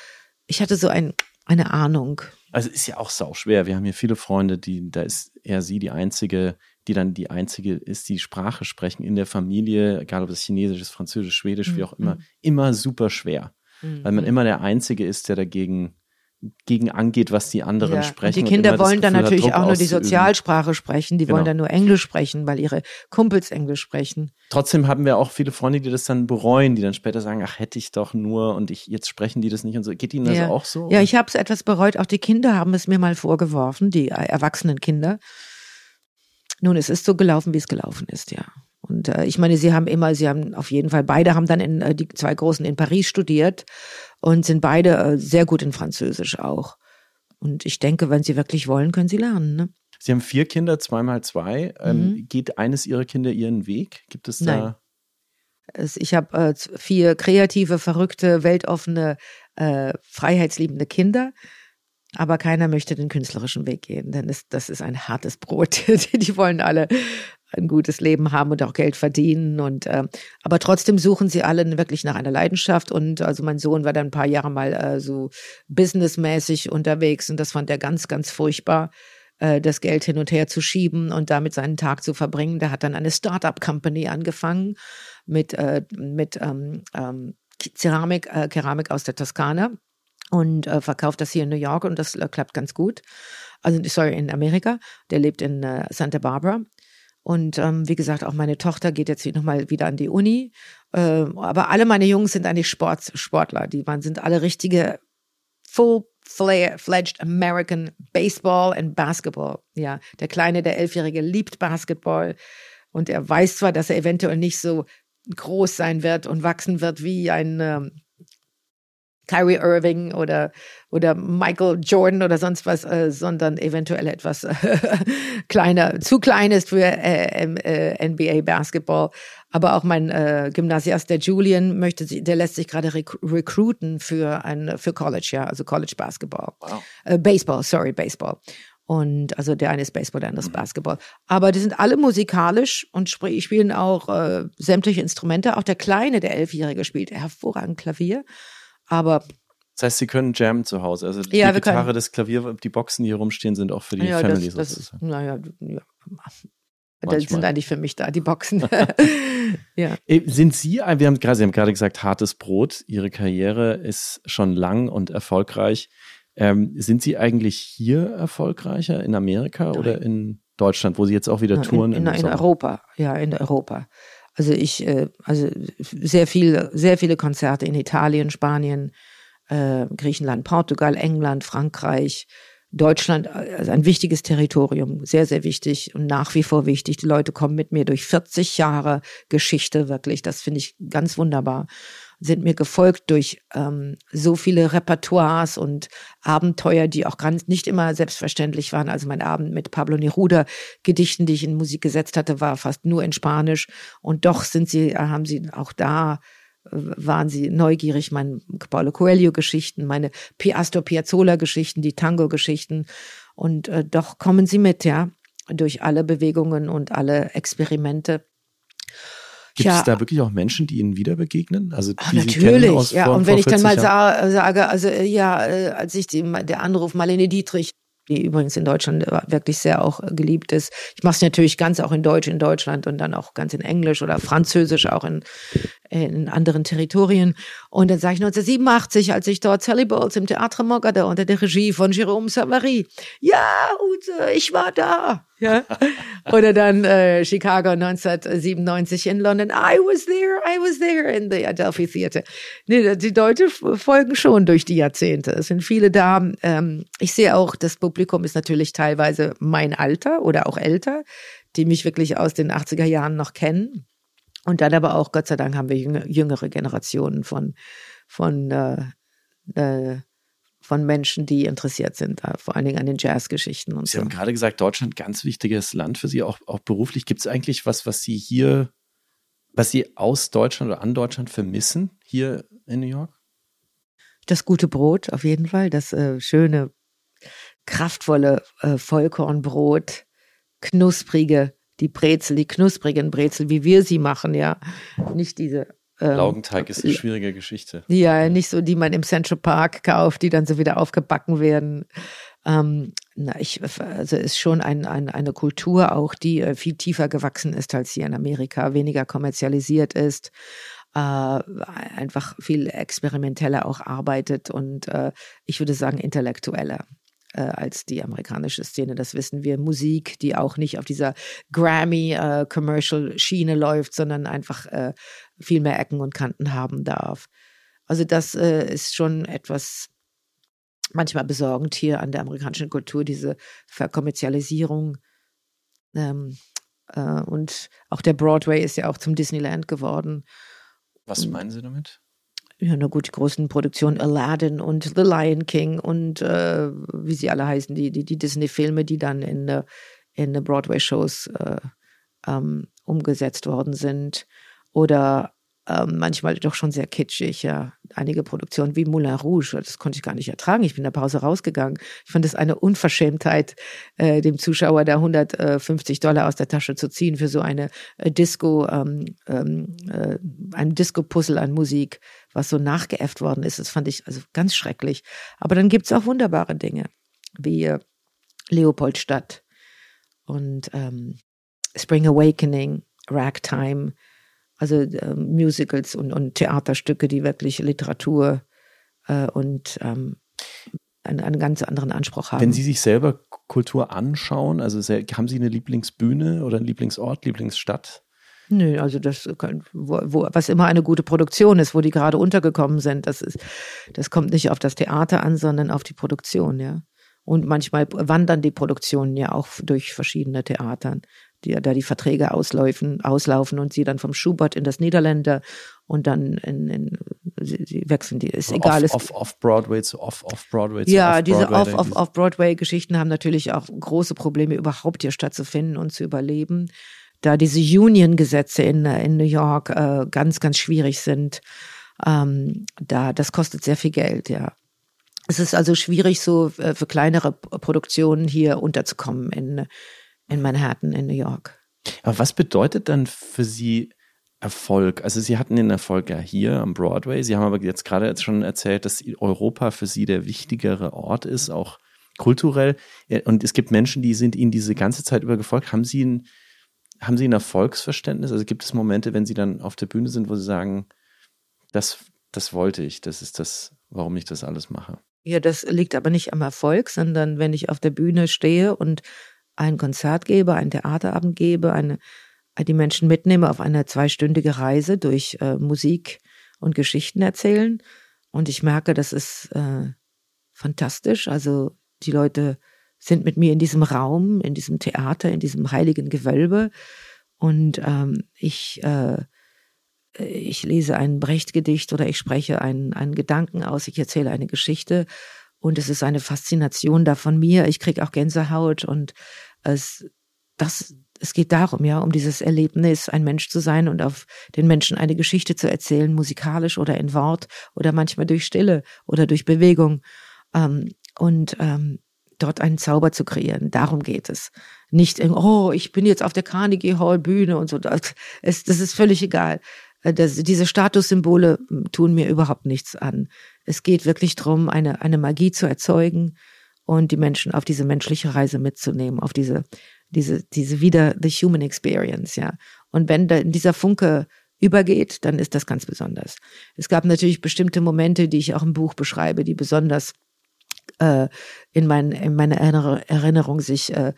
ich hatte so ein, eine Ahnung. Also ist ja auch sau schwer. Wir haben hier viele Freunde, die, da ist eher sie die einzige, die dann die einzige ist, die Sprache sprechen in der Familie, egal ob es Chinesisch ist, Französisch, Schwedisch, mhm. wie auch immer, immer super schwer. Mhm. Weil man immer der Einzige ist, der dagegen gegen angeht, was die anderen ja. sprechen. Und die Kinder wollen dann natürlich hat, auch nur die Sozialsprache sprechen. Die genau. wollen dann nur Englisch sprechen, weil ihre Kumpels Englisch sprechen. Trotzdem haben wir auch viele Freunde, die das dann bereuen, die dann später sagen, ach, hätte ich doch nur und ich jetzt sprechen die das nicht und so. Geht Ihnen das ja. auch so? Ja, ich habe es etwas bereut. Auch die Kinder haben es mir mal vorgeworfen, die erwachsenen Kinder. Nun, es ist so gelaufen, wie es gelaufen ist, ja. Und äh, ich meine, sie haben immer, sie haben auf jeden Fall, beide haben dann in äh, die zwei Großen in Paris studiert und sind beide äh, sehr gut in Französisch auch. Und ich denke, wenn sie wirklich wollen, können sie lernen. Ne? Sie haben vier Kinder, zweimal zwei. Ähm, mhm. Geht eines Ihrer Kinder Ihren Weg? Gibt es da? Nein. Ich habe äh, vier kreative, verrückte, weltoffene, äh, freiheitsliebende Kinder. Aber keiner möchte den künstlerischen Weg gehen, denn das, das ist ein hartes Brot. [LAUGHS] die wollen alle ein gutes Leben haben und auch Geld verdienen. Und äh, aber trotzdem suchen sie alle wirklich nach einer Leidenschaft. Und also mein Sohn war dann ein paar Jahre mal äh, so businessmäßig unterwegs und das fand er ganz, ganz furchtbar, äh, das Geld hin und her zu schieben und damit seinen Tag zu verbringen. Der hat dann eine Start-up-Company angefangen mit, äh, mit ähm, ähm, Keramik, äh, Keramik aus der Toskana und äh, verkauft das hier in New York und das äh, klappt ganz gut. Also sorry, in Amerika. Der lebt in äh, Santa Barbara und ähm, wie gesagt, auch meine Tochter geht jetzt nochmal wieder an die Uni. Ähm, aber alle meine Jungs sind eigentlich Sport, Sportler. Die waren, sind alle richtige full-fledged American Baseball and Basketball. Ja, der Kleine, der Elfjährige, liebt Basketball. Und er weiß zwar, dass er eventuell nicht so groß sein wird und wachsen wird wie ein ähm, Kyrie Irving oder, oder Michael Jordan oder sonst was, äh, sondern eventuell etwas äh, [LAUGHS] kleiner, zu klein ist für äh, äh NBA Basketball. Aber auch mein äh, Gymnasiast, der Julian, möchte, der lässt sich gerade rec recruiten für ein, für College, ja, also College Basketball. Wow. Äh, Baseball, sorry, Baseball. Und also der eine ist Baseball, der andere ist mhm. Basketball. Aber die sind alle musikalisch und sp spielen auch sämtliche Instrumente. Auch der Kleine, der Elfjährige, spielt hervorragend Klavier. Aber das heißt, Sie können jammen zu Hause. Also die ja, Gitarre, können. das Klavier, die Boxen, die hier rumstehen, sind auch für die ja, Family das, das, Naja, ja. Das sind eigentlich für mich da, die Boxen. [LAUGHS] [LAUGHS] ja. Äh, sind Sie, wir haben, gerade, Sie haben gerade gesagt, hartes Brot. Ihre Karriere ist schon lang und erfolgreich. Ähm, sind Sie eigentlich hier erfolgreicher in Amerika Nein. oder in Deutschland, wo Sie jetzt auch wieder touren? In, in, in Europa, ja, in Europa. Also ich, äh, also sehr viel, sehr viele Konzerte in Italien, Spanien, äh, Griechenland, Portugal, England, Frankreich, Deutschland, also ein wichtiges Territorium, sehr, sehr wichtig und nach wie vor wichtig. Die Leute kommen mit mir durch 40 Jahre Geschichte, wirklich. Das finde ich ganz wunderbar sind mir gefolgt durch ähm, so viele Repertoires und Abenteuer, die auch ganz nicht immer selbstverständlich waren. Also mein Abend mit Pablo Neruda Gedichten, die ich in Musik gesetzt hatte, war fast nur in Spanisch. Und doch sind sie, haben sie auch da äh, waren sie neugierig, meine Paulo Coelho-Geschichten, meine Piastro Piazzolla-Geschichten, die Tango-Geschichten. Und äh, doch kommen sie mit, ja, durch alle Bewegungen und alle Experimente. Gibt ja. es da wirklich auch Menschen, die Ihnen wieder begegnen? Also die natürlich, ja. Und wenn ich dann mal sa sage, also äh, ja, äh, als ich die, der Anruf Marlene Dietrich die übrigens in Deutschland wirklich sehr auch geliebt ist. Ich mache es natürlich ganz auch in Deutsch in Deutschland und dann auch ganz in Englisch oder Französisch auch in, in anderen Territorien. Und dann sage ich 1987, als ich dort Sally Bowles im Theatre Mogador unter der Regie von Jérôme Savary. Ja, Ute, ich war da. Ja. [LAUGHS] Oder dann äh, Chicago 1997 in London. I was there, I was there in the Adelphi Theater. Nee, die Leute folgen schon durch die Jahrzehnte. Es sind viele da. Ähm, ich sehe auch, das Publikum ist natürlich teilweise mein Alter oder auch älter, die mich wirklich aus den 80er Jahren noch kennen. Und dann aber auch, Gott sei Dank, haben wir jüngere Generationen von, von, äh, äh, von Menschen, die interessiert sind, äh, vor allen Dingen an den Jazzgeschichten und Sie so. haben gerade gesagt, Deutschland ganz wichtiges Land für Sie, auch, auch beruflich. Gibt es eigentlich was, was Sie hier, was Sie aus Deutschland oder an Deutschland vermissen, hier in New York? Das gute Brot, auf jeden Fall. Das äh, schöne, kraftvolle äh, Vollkornbrot, knusprige die Brezel, die knusprigen Brezel, wie wir sie machen, ja. Nicht diese. Ähm, Laugenteig ist eine schwierige Geschichte. Ja, nicht so, die man im Central Park kauft, die dann so wieder aufgebacken werden. Ähm, na, ich, also ist schon ein, ein, eine Kultur auch, die äh, viel tiefer gewachsen ist als hier in Amerika, weniger kommerzialisiert ist, äh, einfach viel experimenteller auch arbeitet und äh, ich würde sagen intellektueller äh, als die amerikanische Szene. Das wissen wir. Musik, die auch nicht auf dieser Grammy-Commercial-Schiene äh, läuft, sondern einfach äh, viel mehr Ecken und Kanten haben darf. Also das äh, ist schon etwas manchmal besorgend hier an der amerikanischen Kultur, diese Verkommerzialisierung. Ähm, äh, und auch der Broadway ist ja auch zum Disneyland geworden. Was meinen Sie damit? Ja, na gut, die großen Produktionen Aladdin und The Lion King und äh, wie sie alle heißen, die, die, die Disney-Filme, die dann in, in Broadway-Shows äh, ähm, umgesetzt worden sind. Oder ähm, manchmal doch schon sehr kitschig, ja. Einige Produktionen wie Moulin Rouge, das konnte ich gar nicht ertragen. Ich bin in der Pause rausgegangen. Ich fand es eine Unverschämtheit, äh, dem Zuschauer da 150 Dollar aus der Tasche zu ziehen für so eine äh, Disco, ähm, ähm, äh, ein Disco-Puzzle an Musik, was so nachgeäfft worden ist. Das fand ich also ganz schrecklich. Aber dann gibt es auch wunderbare Dinge, wie äh, Leopoldstadt und ähm, Spring Awakening, Ragtime, also äh, Musicals und, und Theaterstücke, die wirklich Literatur äh, und ähm, einen, einen ganz anderen Anspruch haben. Wenn Sie sich selber Kultur anschauen, also haben Sie eine Lieblingsbühne oder einen Lieblingsort, Lieblingsstadt? Nö, also das, wo, wo, was immer eine gute Produktion ist, wo die gerade untergekommen sind, das ist, das kommt nicht auf das Theater an, sondern auf die Produktion, ja. Und manchmal wandern die Produktionen ja auch durch verschiedene Theatern die, da die Verträge auslaufen, auslaufen und sie dann vom Schubert in das Niederländer und dann in, in sie, sie, wechseln die. Ist egal. Off, off, off Broadway zu off, off Broadway zu Ja, off diese off, off, off Broadway Geschichten haben natürlich auch große Probleme, überhaupt hier stattzufinden und zu überleben. Da diese Union-Gesetze in, in New York äh, ganz, ganz schwierig sind. Ähm, da, das kostet sehr viel Geld, ja. Es ist also schwierig, so äh, für kleinere Produktionen hier unterzukommen in, in Manhattan, in New York. Aber was bedeutet dann für Sie Erfolg? Also Sie hatten den Erfolg ja hier am Broadway. Sie haben aber jetzt gerade jetzt schon erzählt, dass Europa für Sie der wichtigere Ort ist, auch kulturell. Und es gibt Menschen, die sind Ihnen diese ganze Zeit über gefolgt. Haben Sie ein, haben Sie ein Erfolgsverständnis? Also gibt es Momente, wenn Sie dann auf der Bühne sind, wo Sie sagen, das, das wollte ich, das ist das, warum ich das alles mache? Ja, das liegt aber nicht am Erfolg, sondern wenn ich auf der Bühne stehe und ein Konzert gebe, einen Theaterabend gebe, eine, die Menschen mitnehme auf eine zweistündige Reise durch äh, Musik und Geschichten erzählen. Und ich merke, das ist äh, fantastisch. Also die Leute sind mit mir in diesem Raum, in diesem Theater, in diesem heiligen Gewölbe. Und ähm, ich äh, ich lese ein Brecht-Gedicht oder ich spreche einen, einen Gedanken aus, ich erzähle eine Geschichte und es ist eine Faszination da von mir. Ich kriege auch Gänsehaut und es, das, es geht darum, ja, um dieses Erlebnis, ein Mensch zu sein und auf den Menschen eine Geschichte zu erzählen, musikalisch oder in Wort oder manchmal durch Stille oder durch Bewegung. Ähm, und ähm, dort einen Zauber zu kreieren. Darum geht es. Nicht, oh, ich bin jetzt auf der Carnegie Hall Bühne und so. Das ist, das ist völlig egal. Äh, das, diese Statussymbole hm, tun mir überhaupt nichts an. Es geht wirklich darum, eine, eine Magie zu erzeugen und die Menschen auf diese menschliche Reise mitzunehmen, auf diese, diese, diese wieder the human experience, ja. Und wenn da dieser Funke übergeht, dann ist das ganz besonders. Es gab natürlich bestimmte Momente, die ich auch im Buch beschreibe, die besonders äh, in, mein, in meiner Erinnerung sich äh,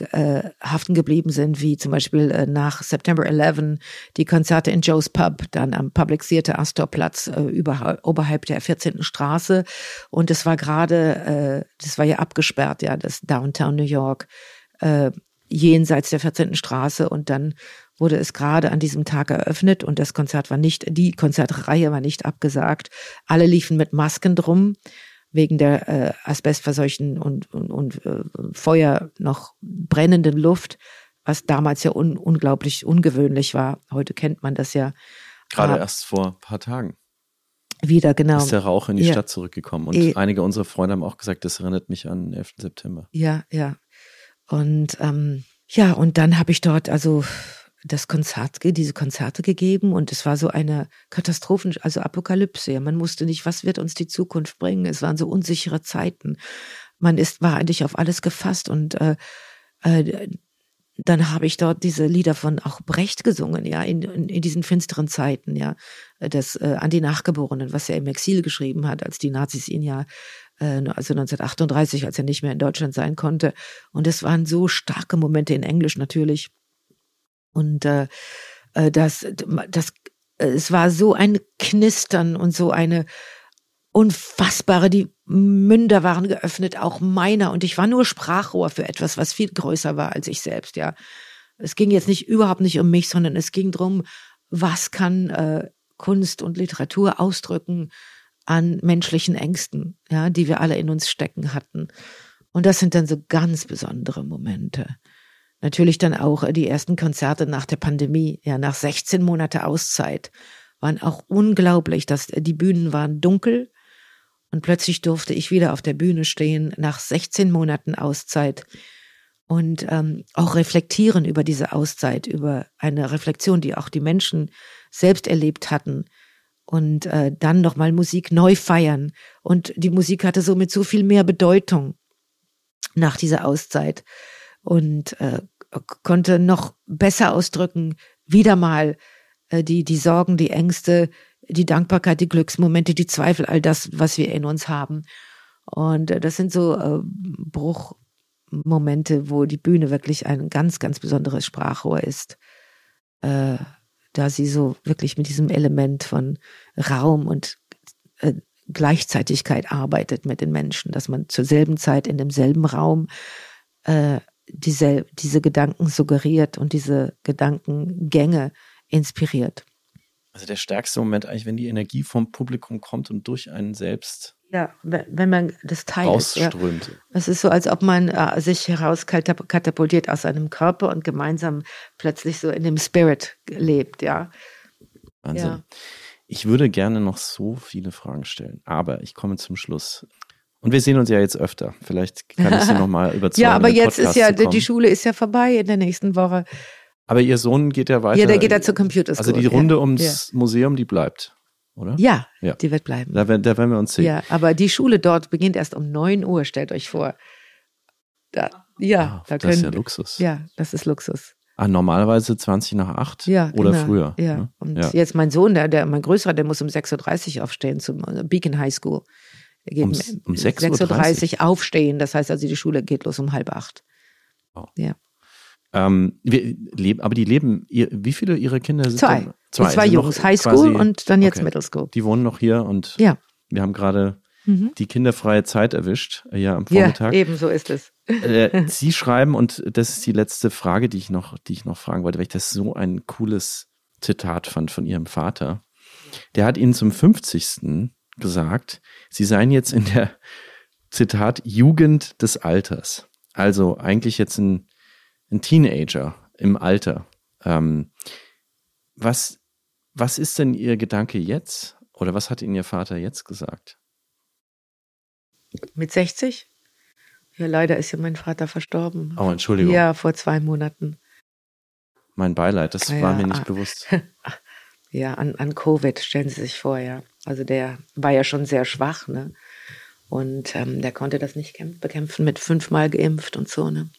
äh, haften geblieben sind, wie zum Beispiel äh, nach September 11 die Konzerte in Joe's Pub, dann am Public Theater Astorplatz äh, oberhalb der 14. Straße. Und es war gerade, äh, das war ja abgesperrt, ja, das Downtown New York, äh, jenseits der 14. Straße. Und dann wurde es gerade an diesem Tag eröffnet und das Konzert war nicht, die Konzertreihe war nicht abgesagt. Alle liefen mit Masken drum wegen der äh, asbestverseuchten und, und, und äh, Feuer noch brennenden Luft, was damals ja un, unglaublich ungewöhnlich war. Heute kennt man das ja. Gerade ah, erst vor ein paar Tagen. Wieder, genau. Ist der Rauch in die ja. Stadt zurückgekommen. Und e einige unserer Freunde haben auch gesagt, das erinnert mich an den 11. September. Ja, ja. Und ähm, ja, und dann habe ich dort also das Konzert, diese Konzerte gegeben und es war so eine Katastrophen, also Apokalypse. Man wusste nicht, was wird uns die Zukunft bringen. Es waren so unsichere Zeiten. Man ist, war eigentlich auf alles gefasst und äh, äh, dann habe ich dort diese Lieder von auch Brecht gesungen, ja, in, in, in diesen finsteren Zeiten, ja, das äh, an die Nachgeborenen, was er im Exil geschrieben hat, als die Nazis ihn ja, äh, also 1938, als er nicht mehr in Deutschland sein konnte. Und es waren so starke Momente in Englisch natürlich. Und äh, äh, das, das, es war so ein Knistern und so eine unfassbare, die Münder waren geöffnet, auch meiner. Und ich war nur Sprachrohr für etwas, was viel größer war als ich selbst, ja. Es ging jetzt nicht überhaupt nicht um mich, sondern es ging darum, was kann äh, Kunst und Literatur ausdrücken an menschlichen Ängsten, ja, die wir alle in uns stecken hatten. Und das sind dann so ganz besondere Momente. Natürlich dann auch äh, die ersten Konzerte nach der Pandemie, ja, nach 16 Monate Auszeit, waren auch unglaublich, dass äh, die Bühnen waren dunkel und plötzlich durfte ich wieder auf der Bühne stehen nach 16 Monaten Auszeit und ähm, auch reflektieren über diese Auszeit, über eine Reflexion, die auch die Menschen selbst erlebt hatten und äh, dann nochmal Musik neu feiern. Und die Musik hatte somit so viel mehr Bedeutung nach dieser Auszeit und äh, konnte noch besser ausdrücken, wieder mal äh, die, die Sorgen, die Ängste, die Dankbarkeit, die Glücksmomente, die Zweifel, all das, was wir in uns haben. Und äh, das sind so äh, Bruchmomente, wo die Bühne wirklich ein ganz, ganz besonderes Sprachrohr ist. Äh, da sie so wirklich mit diesem Element von Raum und äh, Gleichzeitigkeit arbeitet mit den Menschen, dass man zur selben Zeit in demselben Raum äh, diese, diese Gedanken suggeriert und diese Gedankengänge inspiriert. Also der stärkste Moment eigentlich, wenn die Energie vom Publikum kommt und durch einen selbst ja, wenn man das teilt. Ausströmt. Ja. Es ist so, als ob man äh, sich herauskatapultiert aus einem Körper und gemeinsam plötzlich so in dem Spirit lebt, ja. Wahnsinn. Ja. Ich würde gerne noch so viele Fragen stellen, aber ich komme zum Schluss. Und wir sehen uns ja jetzt öfter. Vielleicht kann ich Sie nochmal überzeugen. [LAUGHS] ja, aber jetzt ist ja, die Schule ist ja vorbei in der nächsten Woche. Aber Ihr Sohn geht ja weiter. Ja, der geht ja zur Computer School. Also die Runde ums ja. Museum, die bleibt, oder? Ja, ja, die wird bleiben. Da, da werden wir uns sehen. Ja, aber die Schule dort beginnt erst um 9 Uhr, stellt euch vor. Da, ja, ah, da das können, ist ja Luxus. Ja, das ist Luxus. Ah, normalerweise 20 nach 8 ja, oder genau. früher. Ja, ne? und ja. jetzt mein Sohn, der, der, mein Größerer, der muss um 6.30 Uhr aufstehen zum Beacon High School um, um 6.30 Uhr aufstehen. Das heißt also, die Schule geht los um halb acht. Oh. Ja. Ähm, wir leben, aber die leben, wie viele ihrer Kinder sind Zwei. Zwei, zwei Jungs, Highschool und dann jetzt okay. Middle School. Die wohnen noch hier und ja. wir haben gerade mhm. die kinderfreie Zeit erwischt, äh, ja, am Vormittag. Ja, eben so ist es. Äh, Sie schreiben, und das ist die letzte Frage, die ich noch, die ich noch fragen wollte, weil ich das so ein cooles Zitat fand von Ihrem Vater. Der hat Ihnen zum 50. gesagt, Sie seien jetzt in der, Zitat, Jugend des Alters. Also eigentlich jetzt ein, ein Teenager im Alter. Ähm, was, was ist denn Ihr Gedanke jetzt? Oder was hat Ihnen Ihr Vater jetzt gesagt? Mit 60? Ja, leider ist ja mein Vater verstorben. Oh, Entschuldigung. Ja, vor zwei Monaten. Mein Beileid, das ja, war mir nicht ah, bewusst. [LAUGHS] Ja, an, an Covid, stellen Sie sich vor, ja. Also der war ja schon sehr schwach, ne? Und ähm, der konnte das nicht bekämpfen mit fünfmal geimpft und so, ne?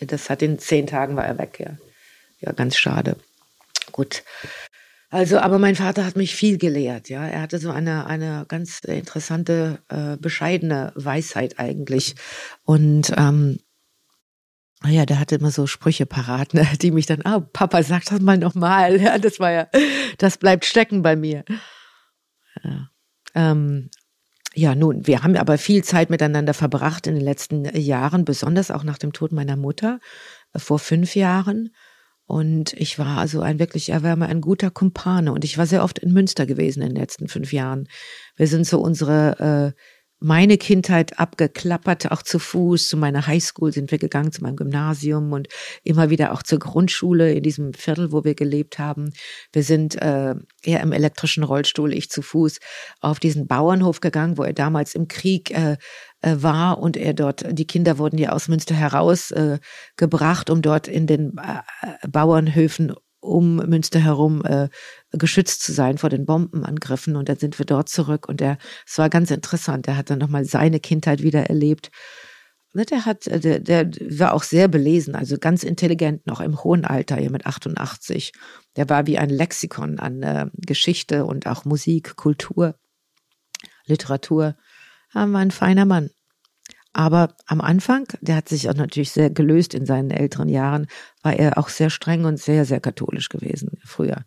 Das hat in zehn Tagen war er weg, ja. Ja, ganz schade. Gut. Also, aber mein Vater hat mich viel gelehrt, ja. Er hatte so eine, eine ganz interessante, äh, bescheidene Weisheit eigentlich. Und ähm, ja, der hatte immer so Sprüche parat, ne, die mich dann, ah, Papa, sag das mal nochmal. Ja, das war ja, das bleibt stecken bei mir. Ja. Ähm, ja, nun, wir haben aber viel Zeit miteinander verbracht in den letzten Jahren, besonders auch nach dem Tod meiner Mutter äh, vor fünf Jahren. Und ich war also ein wirklich, er war ein guter Kumpane. Und ich war sehr oft in Münster gewesen in den letzten fünf Jahren. Wir sind so unsere äh, meine Kindheit abgeklappert, auch zu Fuß. Zu meiner Highschool sind wir gegangen, zu meinem Gymnasium und immer wieder auch zur Grundschule in diesem Viertel, wo wir gelebt haben. Wir sind äh, eher im elektrischen Rollstuhl, ich zu Fuß, auf diesen Bauernhof gegangen, wo er damals im Krieg äh, äh, war und er dort, die Kinder wurden ja aus Münster herausgebracht, äh, um dort in den äh, Bauernhöfen um Münster herum äh, geschützt zu sein vor den Bombenangriffen. Und dann sind wir dort zurück und er, es war ganz interessant. Er hat dann nochmal seine Kindheit wieder erlebt. Ne, der hat, äh, der, der war auch sehr belesen, also ganz intelligent noch im hohen Alter, ja mit 88. Der war wie ein Lexikon an äh, Geschichte und auch Musik, Kultur, Literatur. Er war ein feiner Mann. Aber am Anfang, der hat sich auch natürlich sehr gelöst in seinen älteren Jahren, war er auch sehr streng und sehr, sehr katholisch gewesen früher.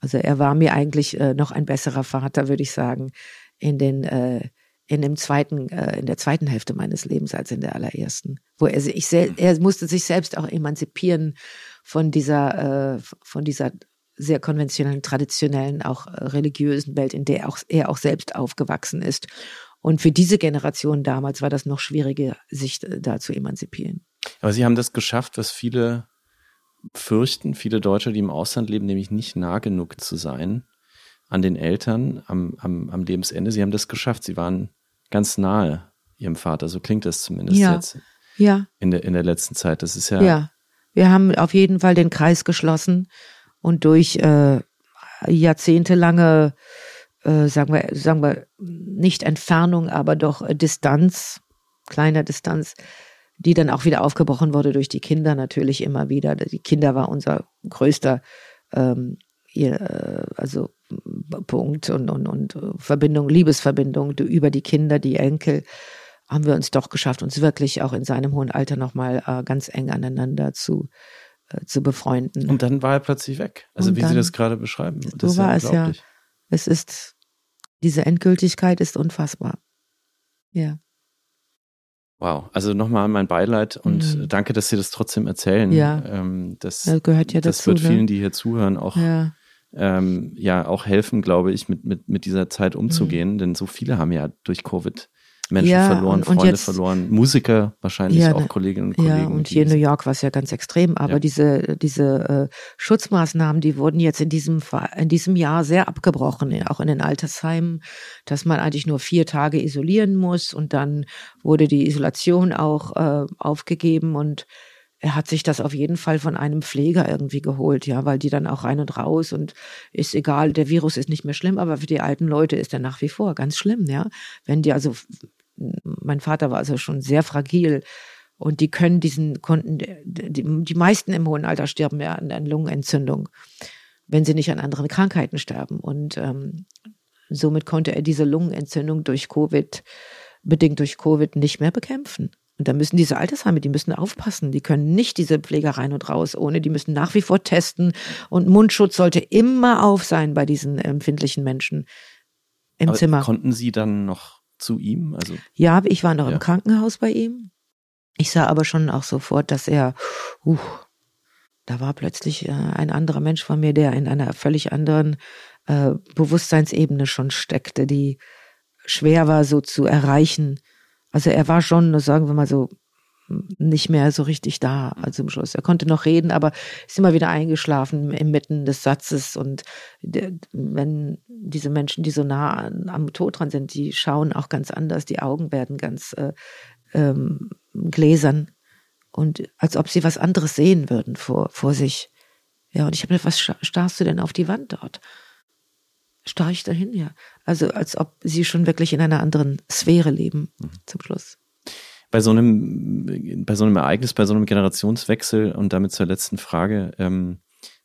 Also er war mir eigentlich äh, noch ein besserer Vater, würde ich sagen, in den äh, in dem zweiten äh, in der zweiten Hälfte meines Lebens als in der allerersten, wo er sich sel er musste sich selbst auch emanzipieren von dieser äh, von dieser sehr konventionellen, traditionellen, auch äh, religiösen Welt, in der auch, er auch selbst aufgewachsen ist. Und für diese Generation damals war das noch schwieriger, sich da zu emanzipieren. Aber Sie haben das geschafft, was viele fürchten, viele Deutsche, die im Ausland leben, nämlich nicht nah genug zu sein an den Eltern am, am, am Lebensende. Sie haben das geschafft. Sie waren ganz nahe Ihrem Vater. So klingt das zumindest ja. jetzt. Ja. In der, in der letzten Zeit. Das ist ja. Ja. Wir haben auf jeden Fall den Kreis geschlossen und durch äh, jahrzehntelange äh, sagen wir, sagen wir, nicht Entfernung, aber doch äh, Distanz, kleiner Distanz, die dann auch wieder aufgebrochen wurde durch die Kinder natürlich immer wieder. Die Kinder war unser größter ähm, ihr, äh, also Punkt und, und, und Verbindung, Liebesverbindung über die Kinder, die Enkel, haben wir uns doch geschafft, uns wirklich auch in seinem hohen Alter nochmal äh, ganz eng aneinander zu, äh, zu befreunden. Und dann war er plötzlich weg. Also und wie dann, Sie das gerade beschreiben. Das so war es ja. Es ist diese Endgültigkeit ist unfassbar. Ja. Wow, also nochmal mein Beileid und mhm. danke, dass Sie das trotzdem erzählen. Ja, ähm, das, das gehört ja das dazu. Das wird vielen, die hier zuhören, auch ja. Ähm, ja auch helfen, glaube ich, mit mit mit dieser Zeit umzugehen, mhm. denn so viele haben ja durch Covid Menschen ja, verloren, und, Freunde jetzt, verloren, Musiker wahrscheinlich ja, auch ne, Kolleginnen und Kollegen. Ja, und hier in New York war es ja ganz extrem, aber ja. diese, diese äh, Schutzmaßnahmen, die wurden jetzt in diesem, in diesem Jahr sehr abgebrochen, auch in den Altersheimen, dass man eigentlich nur vier Tage isolieren muss und dann wurde die Isolation auch äh, aufgegeben und er hat sich das auf jeden Fall von einem Pfleger irgendwie geholt, ja, weil die dann auch rein und raus und ist egal, der Virus ist nicht mehr schlimm, aber für die alten Leute ist er nach wie vor ganz schlimm, ja. Wenn die also mein Vater war also schon sehr fragil und die können diesen, konnten, die, die meisten im hohen Alter sterben ja an, an Lungenentzündung, wenn sie nicht an anderen Krankheiten sterben. Und ähm, somit konnte er diese Lungenentzündung durch Covid bedingt durch Covid nicht mehr bekämpfen. Und da müssen diese Altersheime, die müssen aufpassen. Die können nicht diese Pfleger rein und raus ohne. Die müssen nach wie vor testen. Und Mundschutz sollte immer auf sein bei diesen empfindlichen Menschen im Aber Zimmer. Konnten Sie dann noch zu ihm? Also Ja, ich war noch Ja. im Krankenhaus bei ihm. Ich sah aber schon auch sofort, dass er, uh, da war plötzlich äh, ein anderer Mensch von mir, der in einer völlig anderen äh, Bewusstseinsebene schon steckte, die schwer war so zu erreichen. Also er war schon, sagen wir mal so, nicht mehr so richtig da, also im Schluss. Er konnte noch reden, aber ist immer wieder eingeschlafen inmitten des Satzes. Und wenn diese Menschen, die so nah am Tod dran sind, die schauen auch ganz anders. Die Augen werden ganz äh, ähm, gläsern und als ob sie was anderes sehen würden vor, vor sich. Ja, und ich habe mir, was sta- starrst du denn auf die Wand dort? Starr ich dahin, ja. Also als ob sie schon wirklich in einer anderen Sphäre leben zum Schluss. Bei so einem, bei so einem Ereignis, bei so einem Generationswechsel und damit zur letzten Frage, ähm,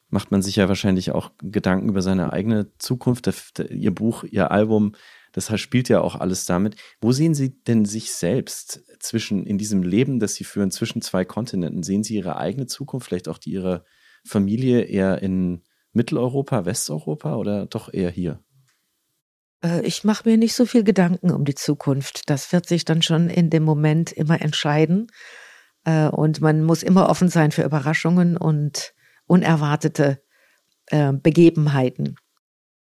macht man sich ja wahrscheinlich auch Gedanken über seine eigene Zukunft. Der, der, ihr Buch, Ihr Album, das spielt ja auch alles damit. Wo sehen Sie denn sich selbst zwischen, in diesem Leben, das Sie führen, zwischen zwei Kontinenten? Sehen Sie Ihre eigene Zukunft, vielleicht auch die Ihrer Familie eher in Mitteleuropa, Westeuropa oder doch eher hier? Äh, Ich mache mir nicht so viel Gedanken um die Zukunft. Das wird sich dann schon in dem Moment immer entscheiden. Äh, Und man muss immer offen sein für Überraschungen und unerwartete äh, Begebenheiten.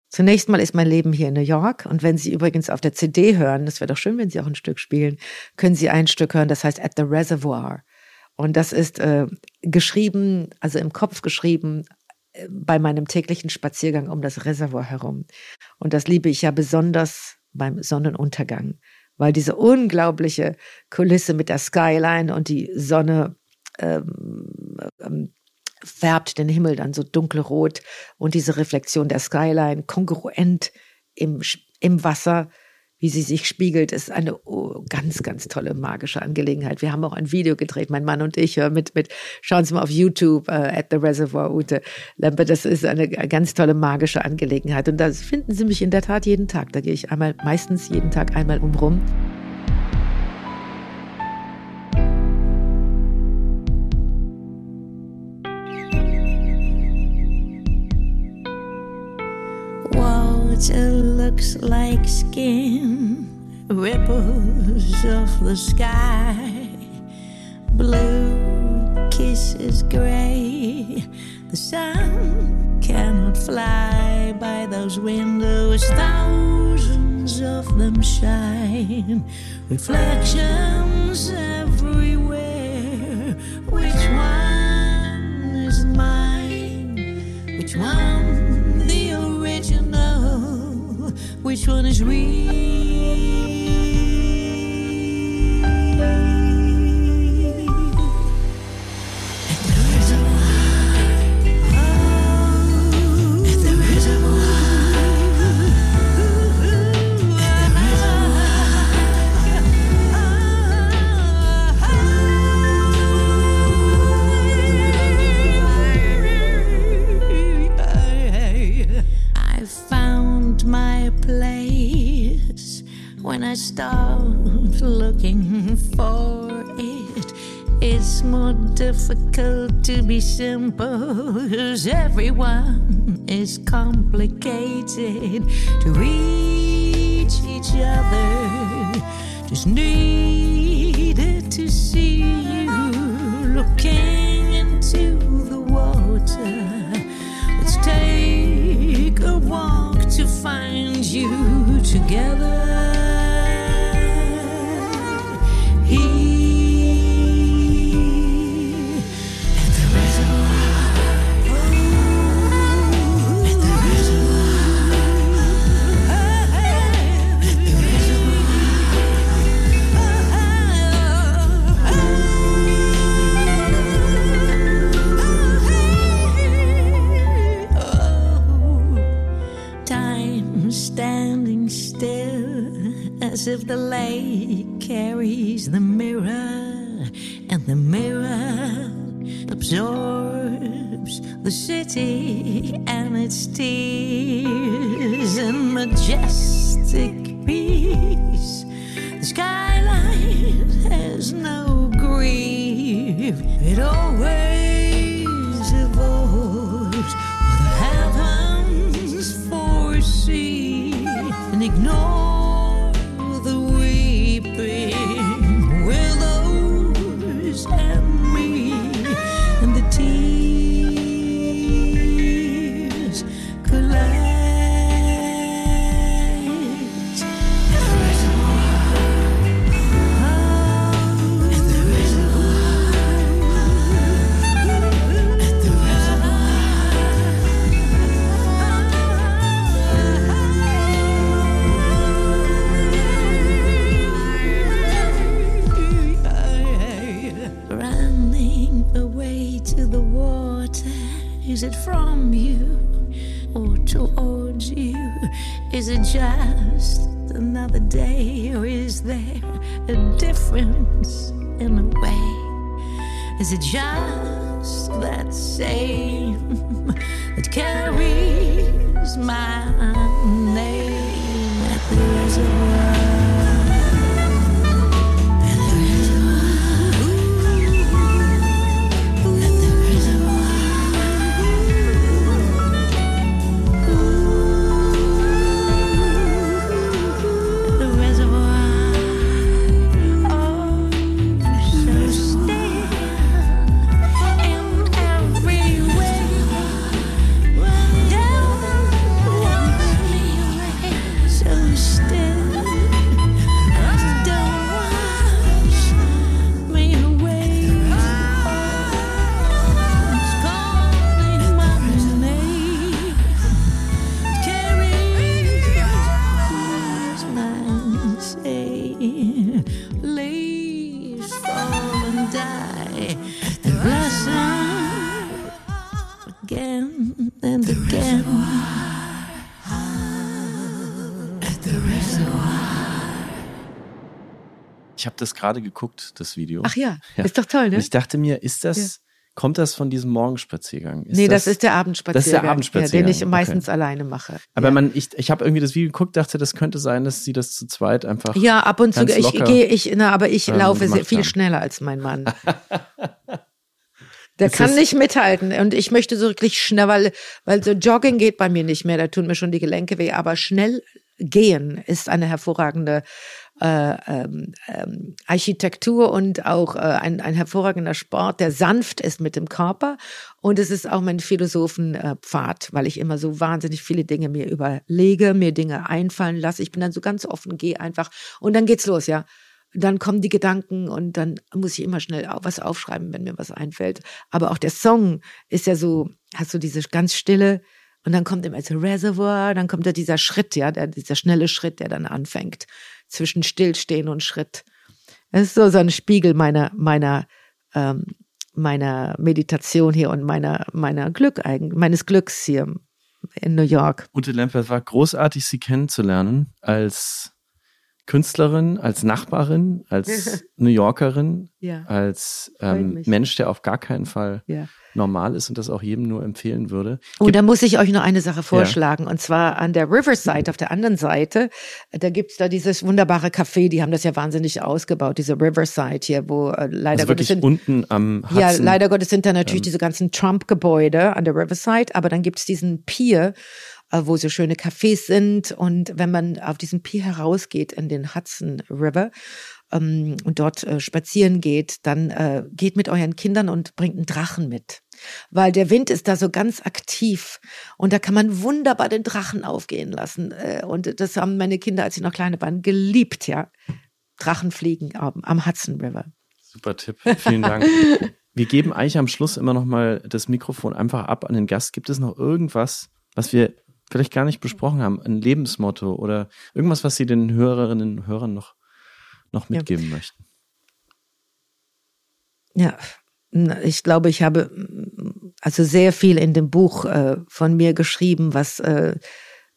Zunächst mal ist mein Leben hier in New York. Und wenn Sie übrigens auf der CD hören, das wäre doch schön, wenn Sie auch ein Stück spielen, können Sie ein Stück hören, das heißt At the Reservoir. Und das ist äh, geschrieben, also im Kopf geschrieben, bei meinem täglichen Spaziergang um das Reservoir herum. Und das liebe ich ja besonders beim Sonnenuntergang, weil diese unglaubliche Kulisse mit der Skyline und die Sonne ähm, ähm, färbt den Himmel dann so dunkelrot und diese Reflexion der Skyline kongruent im, im Wasser, wie sie sich spiegelt, ist eine oh, ganz, ganz tolle magische Angelegenheit. Wir haben auch ein Video gedreht, mein Mann und ich, äh, mit, mit schauen Sie mal auf YouTube, äh, at the Reservoir Ute Lempe. Das ist eine ganz tolle magische Angelegenheit. Und da finden Sie mich in der Tat jeden Tag. Da gehe ich einmal, meistens jeden Tag einmal umrum. Water looks like skin, ripples off the sky. Blue kisses gray. The sun cannot fly by those windows. Thousands of them shine. Reflections everywhere. Which one Which one is real? Difficult to be simple because everyone is complicated to reach each other. Just needed to see you looking into the water. Let's take a walk to find you together. As if the lake carries the mirror and the mirror absorbs the city and its tears in majestic peace The skyline has no grief. It always evolves. The heavens foresee and ignore Ich habe das gerade geguckt, das Video. Ach ja, ist doch toll, ne? Und ich dachte mir, ist das, kommt das von diesem Morgenspaziergang? Ist nee, das, ist der Abendspaziergang. Das ist der Abendspaziergang, Ja, den ich okay. meistens alleine mache. Aber ja. man, ich, ich habe irgendwie das Video geguckt, dachte, das könnte sein, dass sie das zu zweit einfach. Ja, ab und zu. Ich gehe, ich, na, aber ich ähm, laufe viel haben. schneller als mein Mann. [LAUGHS] Der Ist kann das- nicht mithalten. Und ich möchte so wirklich schnell, weil, weil so Jogging geht bei mir nicht mehr. Da tun mir schon die Gelenke weh. Aber schnell gehen ist eine hervorragende äh, ähm, ähm, Architektur und auch äh, ein, ein hervorragender Sport, der sanft ist mit dem Körper. Und es ist auch mein Philosophenpfad, äh, weil ich immer so wahnsinnig viele Dinge mir überlege, mir Dinge einfallen lasse. Ich bin dann so ganz offen, gehe einfach und dann geht's los, ja. Dann kommen die Gedanken und dann muss ich immer schnell was aufschreiben, wenn mir was einfällt. Aber auch der Song ist ja so, hast du diese ganz stille und dann kommt immer so Reservoir, dann kommt da dieser Schritt, ja, der, dieser schnelle Schritt, der dann anfängt zwischen Stillstehen und Schritt. Es ist so, so ein Spiegel meiner, meiner, ähm, meiner Meditation hier und meiner, meiner Glück meines Glücks hier in New York. Ute Lempert war großartig, sie kennenzulernen als Künstlerin, als Nachbarin, als [LAUGHS] New Yorkerin, Ja. als ähm. Mensch, der auf gar keinen Fall Ja. normal ist und das auch jedem nur empfehlen würde. Und da muss ich euch noch eine Sache vorschlagen. Und zwar an der Riverside, auf der anderen Seite, da gibt's da dieses wunderbare Café, die haben das ja wahnsinnig ausgebaut, diese Riverside hier, wo äh, leider Also Gottes sind, unten am Hudson. ja, leider Gottes sind da natürlich diese ganzen Trump-Gebäude an der Riverside, aber dann gibt's diesen Pier, wo so schöne Cafés sind. Und wenn man auf diesen Pier herausgeht in den Hudson River ähm, und dort äh, spazieren geht, dann äh, geht mit euren Kindern und bringt einen Drachen mit. Weil der Wind ist da so ganz aktiv und da kann man wunderbar den Drachen aufgehen lassen. Äh, Und das haben meine Kinder, als sie noch kleine waren, geliebt, ja. Drachenfliegen am, am Hudson River. Super Tipp, vielen Dank. [LAUGHS] wir geben eigentlich am Schluss immer noch mal das Mikrofon einfach ab an den Gast. Gibt es noch irgendwas, was wir vielleicht gar nicht besprochen haben, ein Lebensmotto oder irgendwas, was Sie den Hörerinnen und Hörern noch, noch Ja. mitgeben möchten? Ja, ich glaube, ich habe also sehr viel in dem Buch äh, von mir geschrieben, was äh,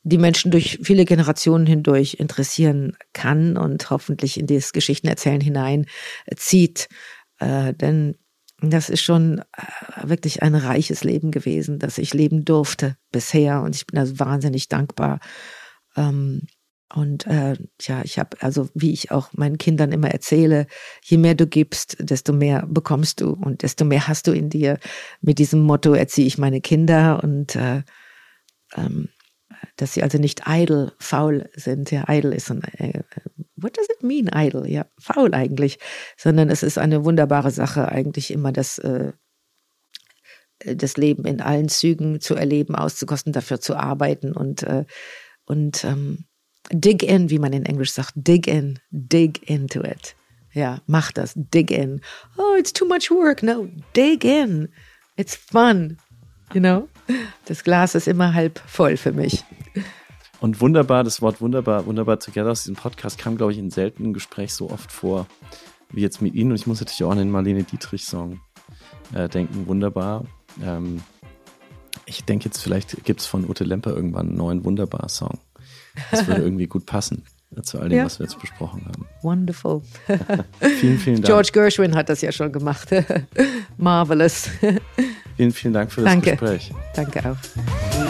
die Menschen durch viele Generationen hindurch interessieren kann und hoffentlich in das Geschichtenerzählen hinein äh, zieht. Äh, denn das ist schon äh, wirklich ein reiches Leben gewesen, das ich leben durfte bisher und ich bin also wahnsinnig dankbar. Ähm, und äh, ja, ich habe, also wie ich auch meinen Kindern immer erzähle, je mehr du gibst, desto mehr bekommst du und desto mehr hast du in dir. Mit diesem Motto erziehe ich meine Kinder und äh, ähm, dass sie also nicht idle, faul sind. Ja, idle ist ein, äh, what does it mean, idle? Ja, faul eigentlich. Sondern es ist eine wunderbare Sache, eigentlich immer das, äh, das Leben in allen Zügen zu erleben, auszukosten, dafür zu arbeiten und, äh, und ähm, dig in, wie man in Englisch sagt, dig in, dig into it. Ja, mach das, dig in. Oh, it's too much work. No, dig in. It's fun. You know? Das Glas ist immer halb voll für mich. Und wunderbar, das Wort wunderbar, wunderbar together aus diesem Podcast kam, glaube ich, in seltenen Gespräch so oft vor wie jetzt mit Ihnen. Und ich muss natürlich auch an den Marlene Dietrich-Song äh, denken. Wunderbar. Ähm, ich denke jetzt, vielleicht gibt es von Ute Lemper irgendwann einen neuen Wunderbar-Song. Das würde [LAUGHS] irgendwie gut passen zu all dem, ja. was wir jetzt besprochen haben. Wonderful. [LAUGHS] vielen, vielen Dank. George Gershwin hat das ja schon gemacht. [LAUGHS] Marvelous. Vielen, vielen Dank für das Danke. Gespräch. Danke auch.